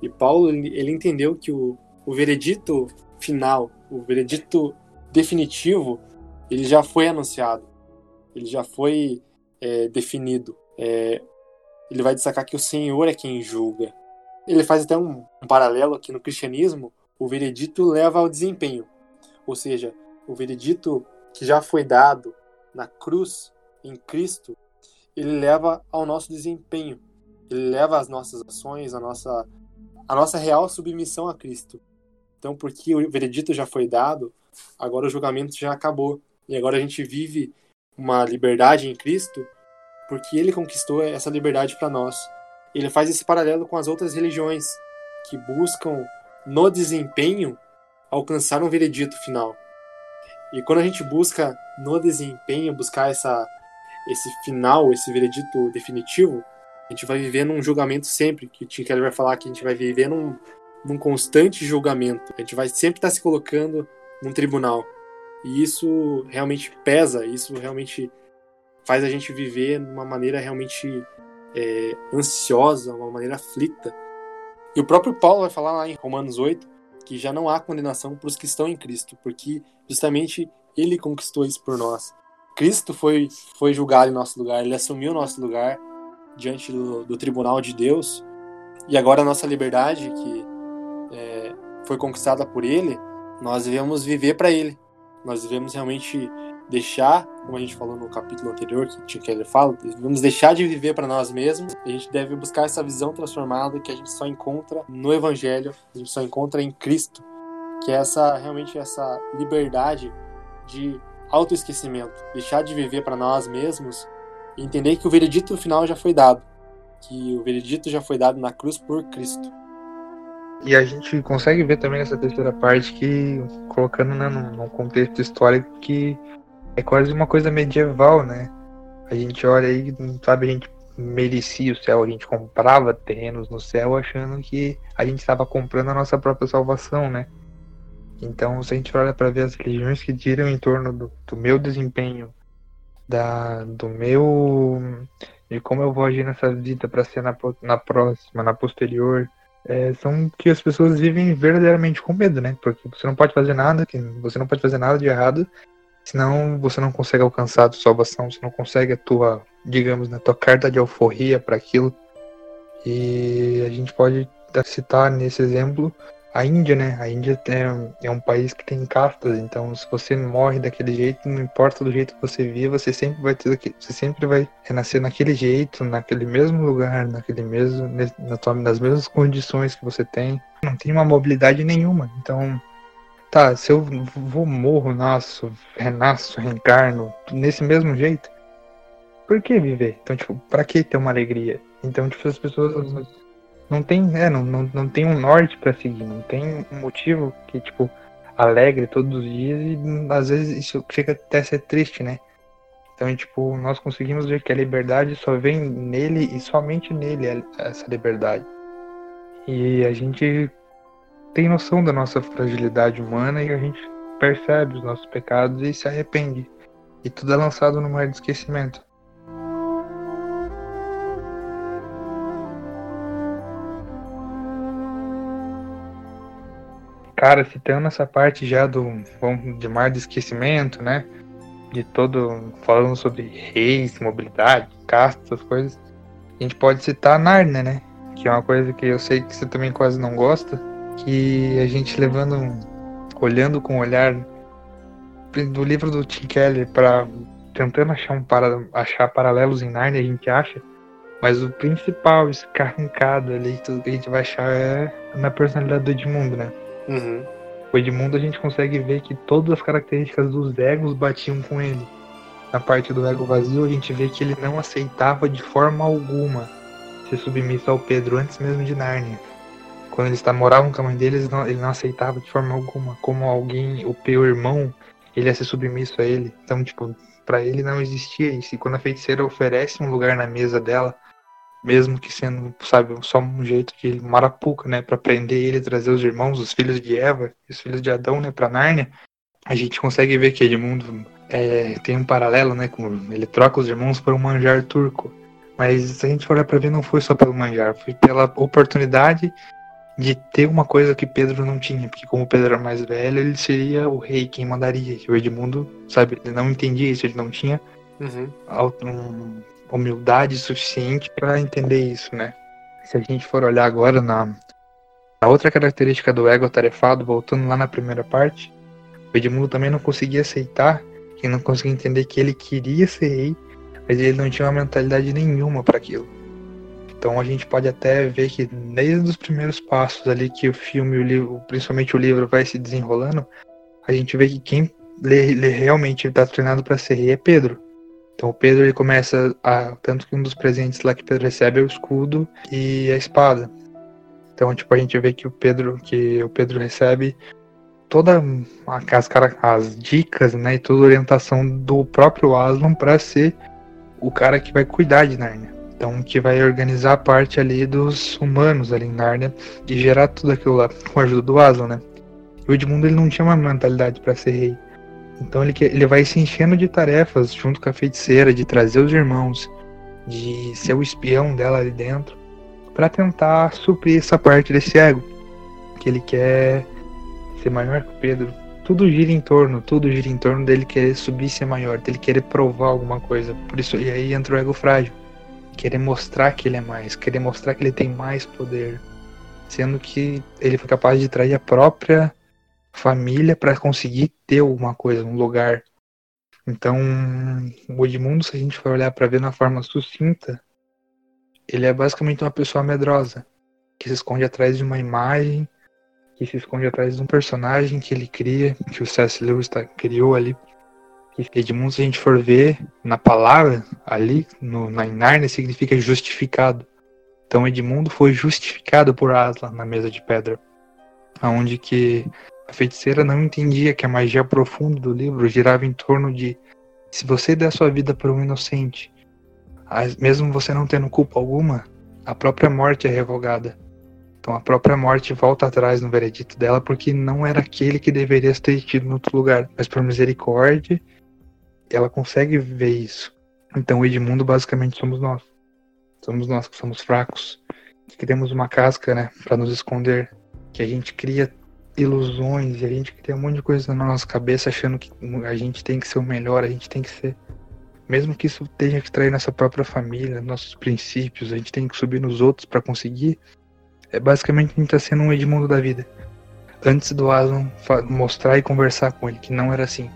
E Paulo, ele entendeu que o, o veredito final, o veredito definitivo, ele já foi anunciado. Ele já foi é, definido. É, ele vai destacar que o Senhor é quem julga. Ele faz até um, um paralelo aqui no cristianismo: o veredito leva ao desempenho. Ou seja, o veredito que já foi dado na cruz, em Cristo, ele leva ao nosso desempenho. Ele leva às nossas ações, a nossa, a nossa real submissão a Cristo. Então, porque o veredito já foi dado, agora o julgamento já acabou. E agora a gente vive uma liberdade em Cristo, porque ele conquistou essa liberdade para nós. Ele faz esse paralelo com as outras religiões que buscam no desempenho alcançar um veredito final. E quando a gente busca no desempenho buscar essa esse final, esse veredito definitivo, a gente vai viver num julgamento sempre, que Tim Keller vai falar que a gente vai viver num, num constante julgamento. A gente vai sempre estar se colocando num tribunal. E isso realmente pesa, isso realmente faz a gente viver de uma maneira realmente é, ansiosa, uma maneira aflita. E o próprio Paulo vai falar lá em Romanos 8 que já não há condenação para os que estão em Cristo, porque justamente ele conquistou isso por nós. Cristo foi, foi julgado em nosso lugar, ele assumiu nosso lugar diante do, do tribunal de Deus, e agora a nossa liberdade, que é, foi conquistada por ele, nós devemos viver para ele. Nós devemos realmente deixar, como a gente falou no capítulo anterior, que Tim Keller fala, devemos deixar de viver para nós mesmos. A gente deve buscar essa visão transformada que a gente só encontra no Evangelho, a gente só encontra em Cristo, que é essa realmente essa liberdade de autoesquecimento, deixar de viver para nós mesmos e entender que o veredito final já foi dado, que o veredito já foi dado na cruz por Cristo. E a gente consegue ver também nessa terceira parte que, colocando né, num, num contexto histórico que é quase uma coisa medieval, né? A gente olha aí, sabe, a gente merecia o céu, a gente comprava terrenos no céu achando que a gente estava comprando a nossa própria salvação, né? Então, se a gente olha para ver as religiões que giram em torno do, do, meu desempenho, da, do meu. de como eu vou agir nessa vida para ser na, na próxima, na posterior, é, são que as pessoas vivem verdadeiramente com medo, né? Porque você não pode fazer nada, que você não pode fazer nada de errado Senão você não consegue alcançar a tua salvação, você não consegue a tua, digamos, né, tua carta de alforria para aquilo. E a gente pode citar nesse exemplo a Índia, né? A Índia é, é um país que tem castas, então se você morre daquele jeito, não importa do jeito que você vive, você sempre vai ter você sempre vai renascer naquele jeito, naquele mesmo lugar, naquele mesmo nas mesmas condições que você tem. Não tem uma mobilidade nenhuma. Então, tá, se eu vou morro, nasço, renasço, reencarno, nesse mesmo jeito, por que viver? Então, tipo, pra que ter uma alegria? Então, tipo, as pessoas não tem, é, não, não, não tem um norte para seguir, não tem um motivo que, tipo, alegre todos os dias e às vezes isso chega até ser triste, né? Então, tipo, nós conseguimos ver que a liberdade só vem nele e somente nele essa liberdade. E a gente tem noção da nossa fragilidade humana e a gente percebe os nossos pecados e se arrepende. E tudo é lançado no mar de esquecimento. Cara, citando essa parte já do de mar de esquecimento, né? De todo. falando sobre reis, mobilidade, castas, essas coisas. A gente pode citar Narnia, né? Que é uma coisa que eu sei que você também quase não gosta. Que a gente levando. olhando com o olhar do livro do Tim Keller para tentando achar um para, achar paralelos em Narnia, a gente acha. Mas o principal escarrancado ali, tudo que a gente vai achar é na personalidade do Edmundo, né? Uhum. O Edmundo a gente consegue ver que todas as características dos egos batiam com ele. Na parte do ego vazio, a gente vê que ele não aceitava de forma alguma ser submisso ao Pedro antes mesmo de Nárnia. Quando eles moravam com a mãe deles, não, ele não aceitava de forma alguma. Como alguém, o seu irmão, ele ia ser submisso a ele. Então, tipo, para ele não existia isso. E quando a feiticeira oferece um lugar na mesa dela, mesmo que sendo, sabe, só um jeito de marapuca, né, para prender ele, trazer os irmãos, os filhos de Eva, os filhos de Adão, né, para Nárnia, a gente consegue ver que Edmundo é, tem um paralelo, né, com ele troca os irmãos por um manjar turco. Mas se a gente olhar para ver, não foi só pelo manjar, foi pela oportunidade de ter uma coisa que Pedro não tinha, porque como Pedro era mais velho, ele seria o rei, quem mandaria. E o Edmundo, sabe, ele não entendia isso, ele não tinha uhum. um, humildade suficiente para entender isso, né? Se a gente for olhar agora na, na outra característica do ego atarefado, voltando lá na primeira parte, o Edmundo também não conseguia aceitar, que não conseguia entender que ele queria ser rei, mas ele não tinha uma mentalidade nenhuma para aquilo. Então a gente pode até ver que desde os primeiros passos ali que o filme, o livro, principalmente o livro, vai se desenrolando, a gente vê que quem lê, lê realmente está treinado para ser rei é Pedro. Então o Pedro ele começa a. Tanto que um dos presentes lá que Pedro recebe é o escudo e a espada. Então, tipo, a gente vê que o Pedro, que o Pedro recebe toda as, as dicas, né, e toda a orientação do próprio Aslan para ser o cara que vai cuidar de Narnia. Então, que vai organizar a parte ali dos humanos ali em Narnia e gerar tudo aquilo lá com a ajuda do Aslan, né? E o Edmundo ele não tinha uma mentalidade para ser rei. Então ele, ele vai se enchendo de tarefas junto com a feiticeira, de trazer os irmãos, de ser o espião dela ali dentro, para tentar suprir essa parte desse ego. Que ele quer ser maior que o Pedro. Tudo gira em torno, tudo gira em torno dele querer subir ser maior, dele querer provar alguma coisa. Por isso, e aí entra o ego frágil. Querer mostrar que ele é mais, querer mostrar que ele tem mais poder. Sendo que ele foi capaz de trair a própria família para conseguir ter alguma coisa, um lugar. Então, o Edmundo, se a gente for olhar para ver na forma sucinta, ele é basicamente uma pessoa medrosa, que se esconde atrás de uma imagem, que se esconde atrás de um personagem que ele cria, que o C.S. Lewis tá, criou ali. Edmundo, se a gente for ver na palavra ali, no, na Narnia, significa justificado. Então Edmundo foi justificado por Aslan na mesa de pedra, aonde que a feiticeira não entendia que a magia profunda do livro girava em torno de se você der sua vida para um inocente, mesmo você não tendo culpa alguma, a própria morte é revogada. Então a própria morte volta atrás no veredito dela porque não era aquele que deveria ter tido no outro lugar. Mas por misericórdia, ela consegue ver isso. Então o Edmundo basicamente somos nós. Somos nós que somos fracos, que temos uma casca, né, para nos esconder, que a gente cria ilusões e a gente cria um monte de coisa na nossa cabeça achando que a gente tem que ser o melhor, a gente tem que ser. Mesmo que isso tenha que trair nossa própria família, nossos princípios, a gente tem que subir nos outros para conseguir. É basicamente a gente tá sendo um Edmundo da vida. Antes do Aslan mostrar e conversar com ele, que não era assim.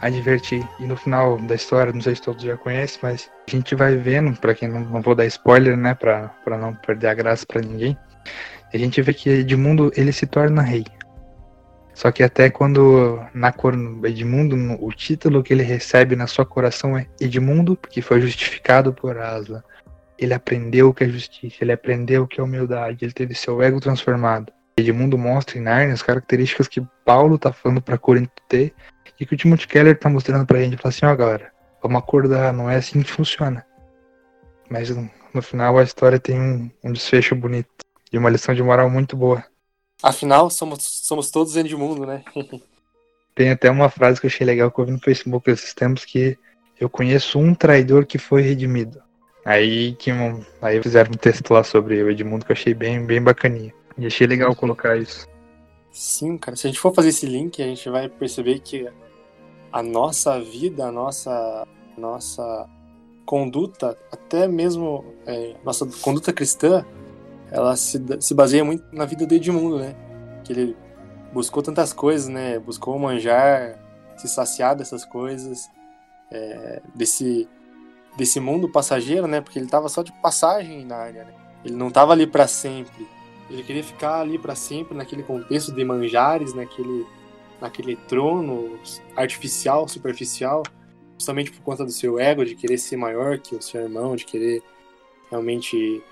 Advertir. E no final da história, não sei se todos já conhecem, mas a gente vai vendo, para quem não, não vou dar spoiler, né, pra não perder a graça para ninguém, a gente vê que Edmundo ele se torna rei. Só que até quando na cor Edmundo, o título que ele recebe na sua coração é Edmundo, porque foi justificado por Aslan. Ele aprendeu o que é justiça, ele aprendeu o que é humildade, ele teve seu ego transformado. Edmundo mostra em Narnia as características que Paulo tá falando para Corinto ter e que o Timothy Keller tá mostrando pra gente. Fala assim, ó galera, vamos acordar, não é assim que funciona. Mas no, no final a história tem um, um desfecho bonito e uma lição de moral muito boa. Afinal, somos, somos todos Edmundo, né? Tem até uma frase que eu achei legal que eu vi no Facebook esses tempos que eu conheço um traidor que foi redimido. Aí que aí fizeram um texto lá sobre o Edmundo que eu achei bem, bem bacaninha. E achei legal colocar isso. Sim, cara. Se a gente for fazer esse link, a gente vai perceber que a nossa vida, a nossa, nossa conduta, até mesmo é, nossa conduta cristã, ela se, se baseia muito na vida do Edmundo, né? Que ele buscou tantas coisas, né? Buscou manjar, se saciar dessas coisas, é, desse, desse mundo passageiro, né? Porque ele estava só de passagem na área, né? Ele não estava ali para sempre. Ele queria ficar ali para sempre naquele contexto de manjares, naquele, naquele trono artificial, superficial, justamente por conta do seu ego, de querer ser maior que o seu irmão, de querer realmente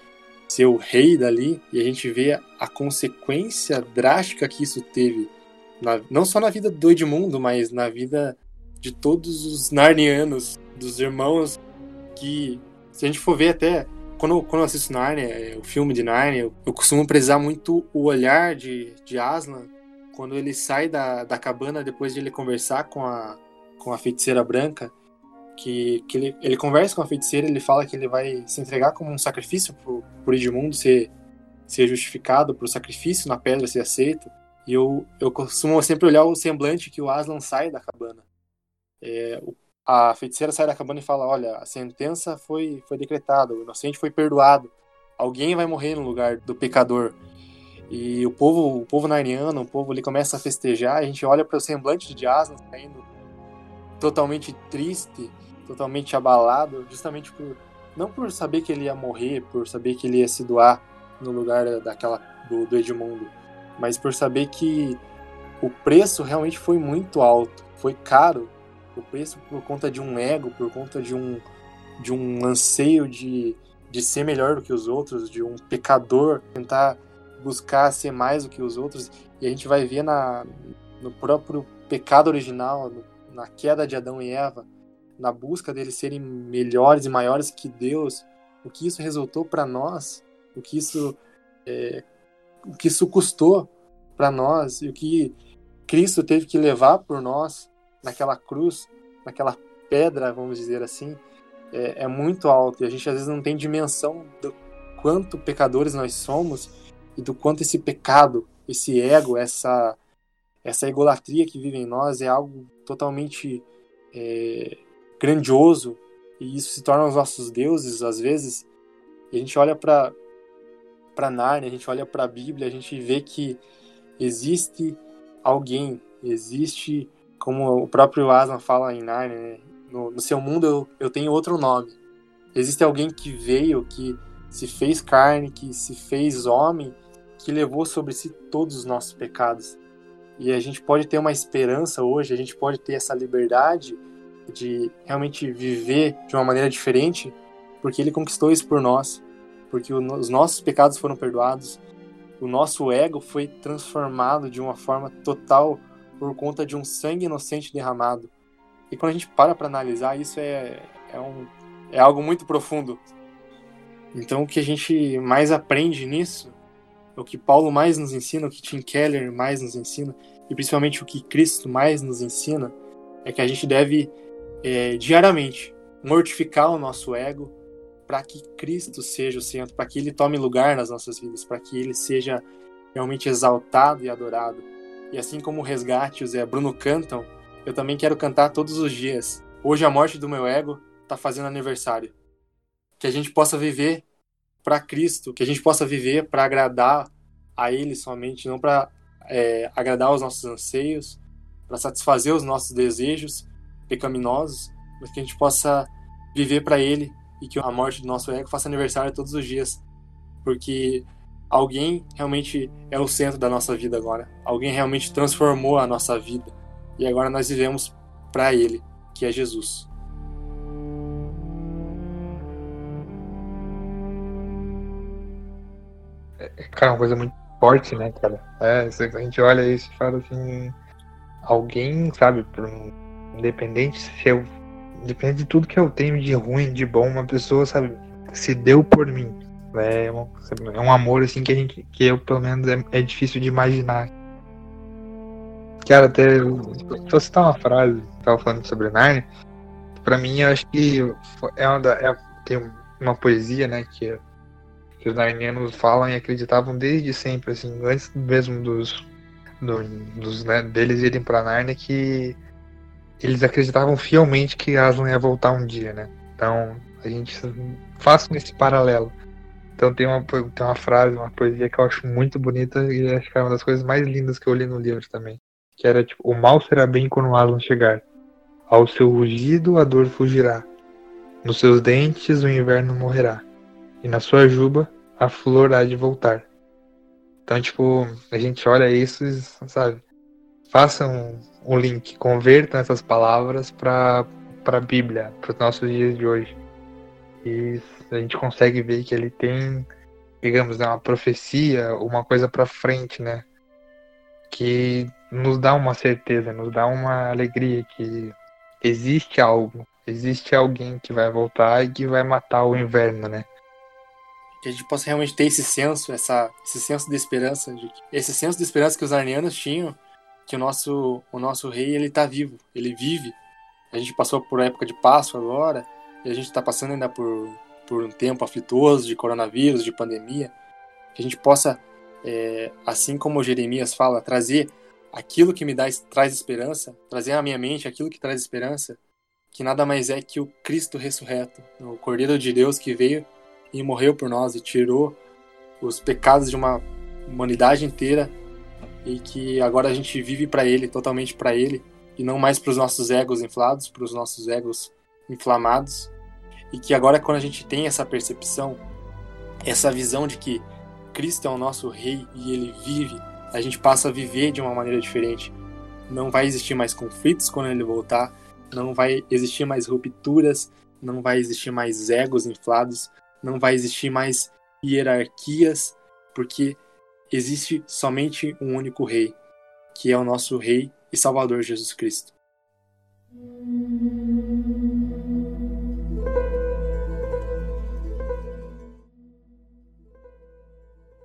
ser o rei dali, e a gente vê a consequência drástica que isso teve, na, não só na vida do Edmundo, mas na vida de todos os narnianos, dos irmãos que, se a gente for ver até, quando, quando eu assisto Narnia, é, o filme de Narnia, eu, eu costumo prezar muito o olhar de, de Aslan quando ele sai da, da cabana depois de ele conversar com a, com a feiticeira branca, que, que ele, ele conversa com a feiticeira, ele fala que ele vai se entregar como um sacrifício pro, pro Edmundo ser, ser justificado, pro sacrifício na pedra ser aceito. E eu, eu costumo sempre olhar o semblante que o Aslan sai da cabana. É, a feiticeira sai da cabana e fala: Olha, a sentença foi, foi decretada, o inocente foi perdoado. Alguém vai morrer no lugar do pecador. E o povo, o povo narniano, o povo ali começa a festejar. A gente olha para o semblante de Aslan saindo totalmente triste totalmente abalado, justamente por não por saber que ele ia morrer, por saber que ele ia se doar no lugar daquela do, do Edmundo, mas por saber que o preço realmente foi muito alto, foi caro. O preço por conta de um ego, por conta de um de um anseio de, de ser melhor do que os outros, de um pecador tentar buscar ser mais do que os outros. E a gente vai ver na, no próprio pecado original, na queda de Adão e Eva, na busca deles serem melhores e maiores que Deus, o que isso resultou para nós, o que isso é, o que isso custou para nós e o que Cristo teve que levar por nós naquela cruz, naquela pedra, vamos dizer assim, é, é muito alto e a gente às vezes não tem dimensão do quanto pecadores nós somos e do quanto esse pecado, esse ego, essa essa egolatria que vive em nós é algo totalmente é, grandioso e isso se torna os nossos deuses às vezes. E a gente olha para para Narnia, a gente olha para a Bíblia, a gente vê que existe alguém, existe, como o próprio Aslan fala em Narnia, né? no, no, seu mundo eu, eu tenho outro nome. Existe alguém que veio, que se fez carne, que se fez homem, que levou sobre si todos os nossos pecados. E a gente pode ter uma esperança hoje, a gente pode ter essa liberdade de realmente viver de uma maneira diferente, porque ele conquistou isso por nós, porque os nossos pecados foram perdoados, o nosso ego foi transformado de uma forma total por conta de um sangue inocente derramado. E quando a gente para para analisar, isso é, é, um, é algo muito profundo. Então, o que a gente mais aprende nisso, o que Paulo mais nos ensina, o que Tim Keller mais nos ensina, e principalmente o que Cristo mais nos ensina, é que a gente deve é, diariamente mortificar o nosso ego para que Cristo seja o centro, para que ele tome lugar nas nossas vidas, para que ele seja realmente exaltado e adorado. E assim como o Resgate e o Zé Bruno cantam, eu também quero cantar todos os dias. Hoje a morte do meu ego está fazendo aniversário. Que a gente possa viver para Cristo, que a gente possa viver para agradar a Ele somente, não para é, agradar os nossos anseios, para satisfazer os nossos desejos pecaminosos, mas que a gente possa viver para Ele e que a morte do nosso ego faça aniversário todos os dias, porque alguém realmente é o centro da nossa vida agora, alguém realmente transformou a nossa vida e agora nós vivemos para Ele, que é Jesus. Cara, uma coisa muito forte, né, cara? É, a gente olha isso e fala assim, alguém, sabe, independente se eu, independente de tudo que eu tenho de ruim, de bom, uma pessoa, sabe, se deu por mim. É, um, é um amor assim que a gente, que eu pelo menos é, é difícil de imaginar. Cara, até vou citar uma frase, tava falando sobre Narnia. Pra mim, eu acho que é uma da, é, tem uma poesia, né, que, que os narnianos falam e acreditavam desde sempre, assim, antes mesmo dos, do, dos né, deles irem pra Narnia, que eles acreditavam fielmente que Aslan ia voltar um dia, né? Então, a gente faz esse paralelo. Então tem uma, tem uma frase, uma poesia que eu acho muito bonita e acho que é uma das coisas mais lindas que eu li no livro também que era tipo, o mal será bem quando Aslan chegar. Ao seu rugido a dor fugirá. Nos seus dentes o inverno morrerá. E na sua juba a flor há de voltar. Então, tipo, a gente olha isso e, sabe, façam um, um link, convertam essas palavras para a Bíblia, para os nossos dias de hoje. E a gente consegue ver que ele tem, digamos, né, uma profecia, uma coisa para frente, né? Que nos dá uma certeza, nos dá uma alegria que existe algo, existe alguém que vai voltar e que vai matar o inverno, né? Que a gente possa realmente ter esse senso, essa, esse senso de esperança, de, esse senso de esperança que os arnianos tinham, que o nosso, o nosso rei ele está vivo, ele vive. A gente passou por época de Páscoa agora e a gente está passando ainda por, por um tempo aflituoso de coronavírus, de pandemia. Que a gente possa, é, assim como Jeremias fala, trazer aquilo que me dá, traz esperança, trazer à minha mente aquilo que traz esperança, que nada mais é que o Cristo ressurreto, o Cordeiro de Deus que veio e morreu por nós e tirou os pecados de uma humanidade inteira e que agora a gente vive para Ele, totalmente para Ele, e não mais para os nossos egos inflados, para os nossos egos inflamados, e que agora quando a gente tem essa percepção, essa visão de que Cristo é o nosso Rei e Ele vive a gente passa a viver de uma maneira diferente. Não vai existir mais conflitos quando ele voltar, não vai existir mais rupturas, não vai existir mais egos inflados, não vai existir mais hierarquias, porque existe somente um único rei, que é o nosso rei e salvador Jesus Cristo.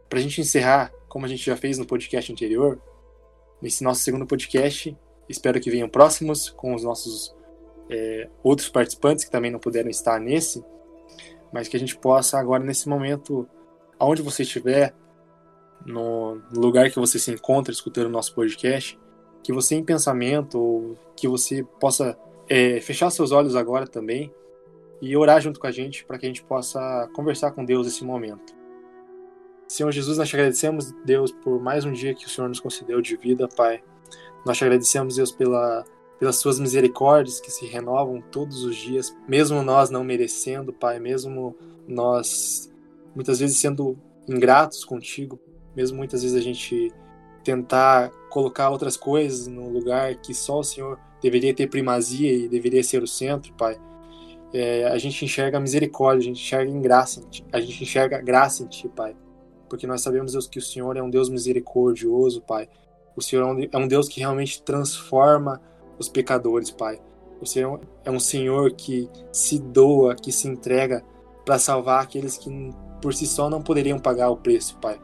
Para a gente encerrar, como a gente já fez no podcast anterior, nesse nosso segundo podcast, espero que venham próximos com os nossos é, outros participantes que também não puderam estar nesse, mas que a gente possa agora, nesse momento, aonde você estiver, no lugar que você se encontra escutando o nosso podcast, que você em pensamento, que você possa é, fechar seus olhos agora também e orar junto com a gente para que a gente possa conversar com Deus nesse momento. Senhor Jesus, nós te agradecemos, Deus, por mais um dia que o Senhor nos concedeu de vida, Pai. Nós te agradecemos, Deus, pela, pelas suas misericórdias que se renovam todos os dias, mesmo nós não merecendo, Pai, mesmo nós muitas vezes sendo ingratos contigo, mesmo muitas vezes a gente tentar colocar outras coisas no lugar que só o Senhor deveria ter primazia e deveria ser o centro, Pai. É, a gente enxerga misericórdia, a gente enxerga em graça, a gente enxerga graça em Ti, Pai porque nós sabemos, Deus, que o Senhor é um Deus misericordioso, Pai. O Senhor é um Deus que realmente transforma os pecadores, Pai. Senhor é um Senhor que se doa, que se entrega para salvar aqueles que por si só não poderiam pagar o preço, Pai.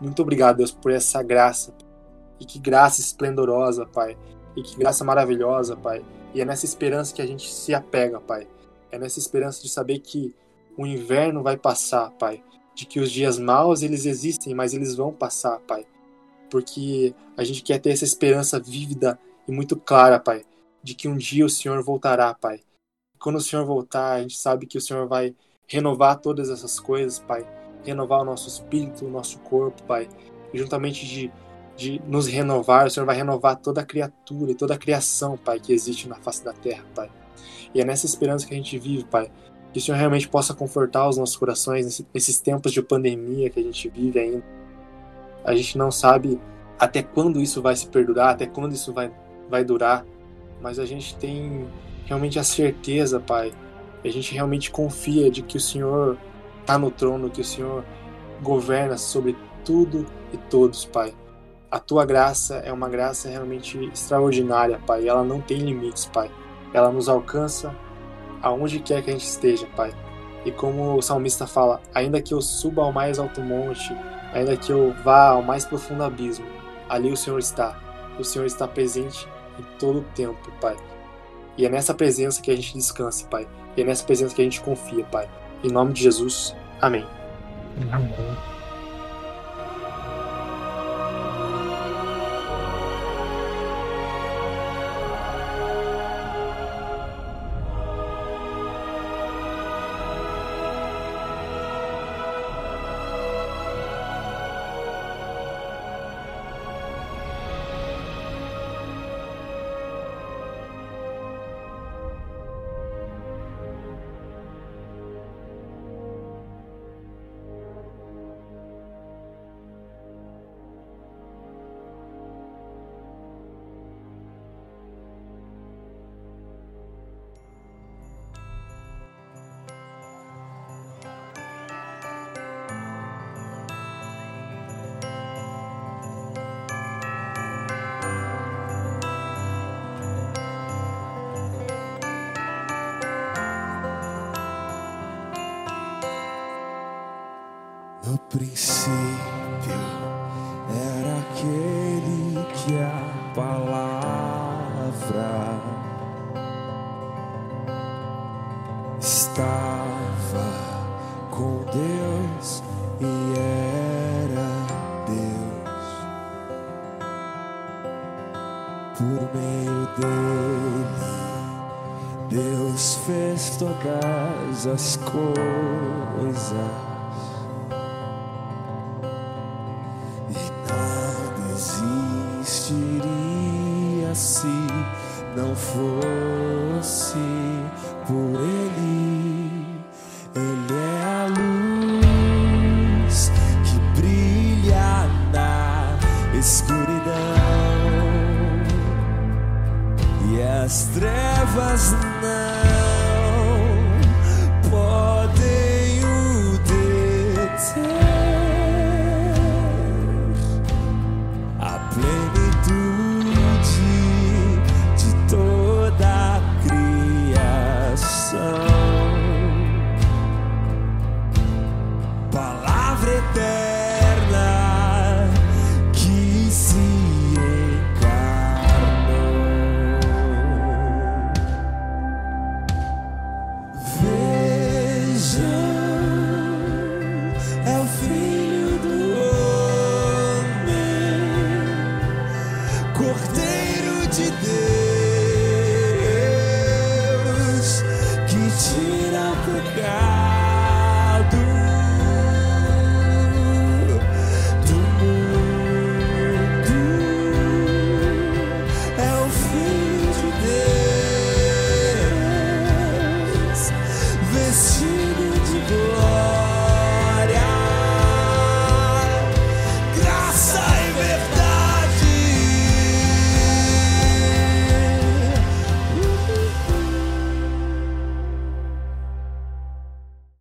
Muito obrigado, Deus, por essa graça. E que graça esplendorosa, Pai. E que graça maravilhosa, Pai. E é nessa esperança que a gente se apega, Pai. É nessa esperança de saber que o inverno vai passar, Pai de que os dias maus eles existem, mas eles vão passar, Pai. porque a gente quer ter essa esperança vívida e muito clara, Pai, de que um dia o Senhor voltará, Pai. Quando o Senhor voltar, a gente sabe que o Senhor vai renovar todas essas coisas, Pai. Renovar o nosso espírito, o nosso corpo, Pai. E juntamente de, de nos renovar, o Senhor vai renovar toda a criatura e toda a criação, Pai, que existe na face da terra, Pai. E é nessa esperança que a gente vive, Pai. Que o Senhor realmente possa confortar os nossos corações nesses tempos de pandemia que a gente vive ainda. A gente não sabe até quando isso vai se perdurar, até quando isso vai, vai durar, mas a gente tem realmente a certeza, Pai. A gente realmente confia de que o Senhor está no trono, que o Senhor governa sobre tudo e todos, Pai. A tua graça é uma graça realmente extraordinária, Pai. Ela não tem limites, Pai. Ela nos alcança aonde quer que a gente esteja, Pai. E como o salmista fala, ainda que eu suba ao mais alto monte, ainda que eu vá ao mais profundo abismo, ali o Senhor está. O Senhor está presente em todo o tempo, Pai. E é nessa presença que a gente descansa, Pai. E é nessa presença que a gente confia, Pai. Em nome de Jesus. Amém. Amém. Com Deus e era Deus. Por meio dele, Deus fez todas as coisas.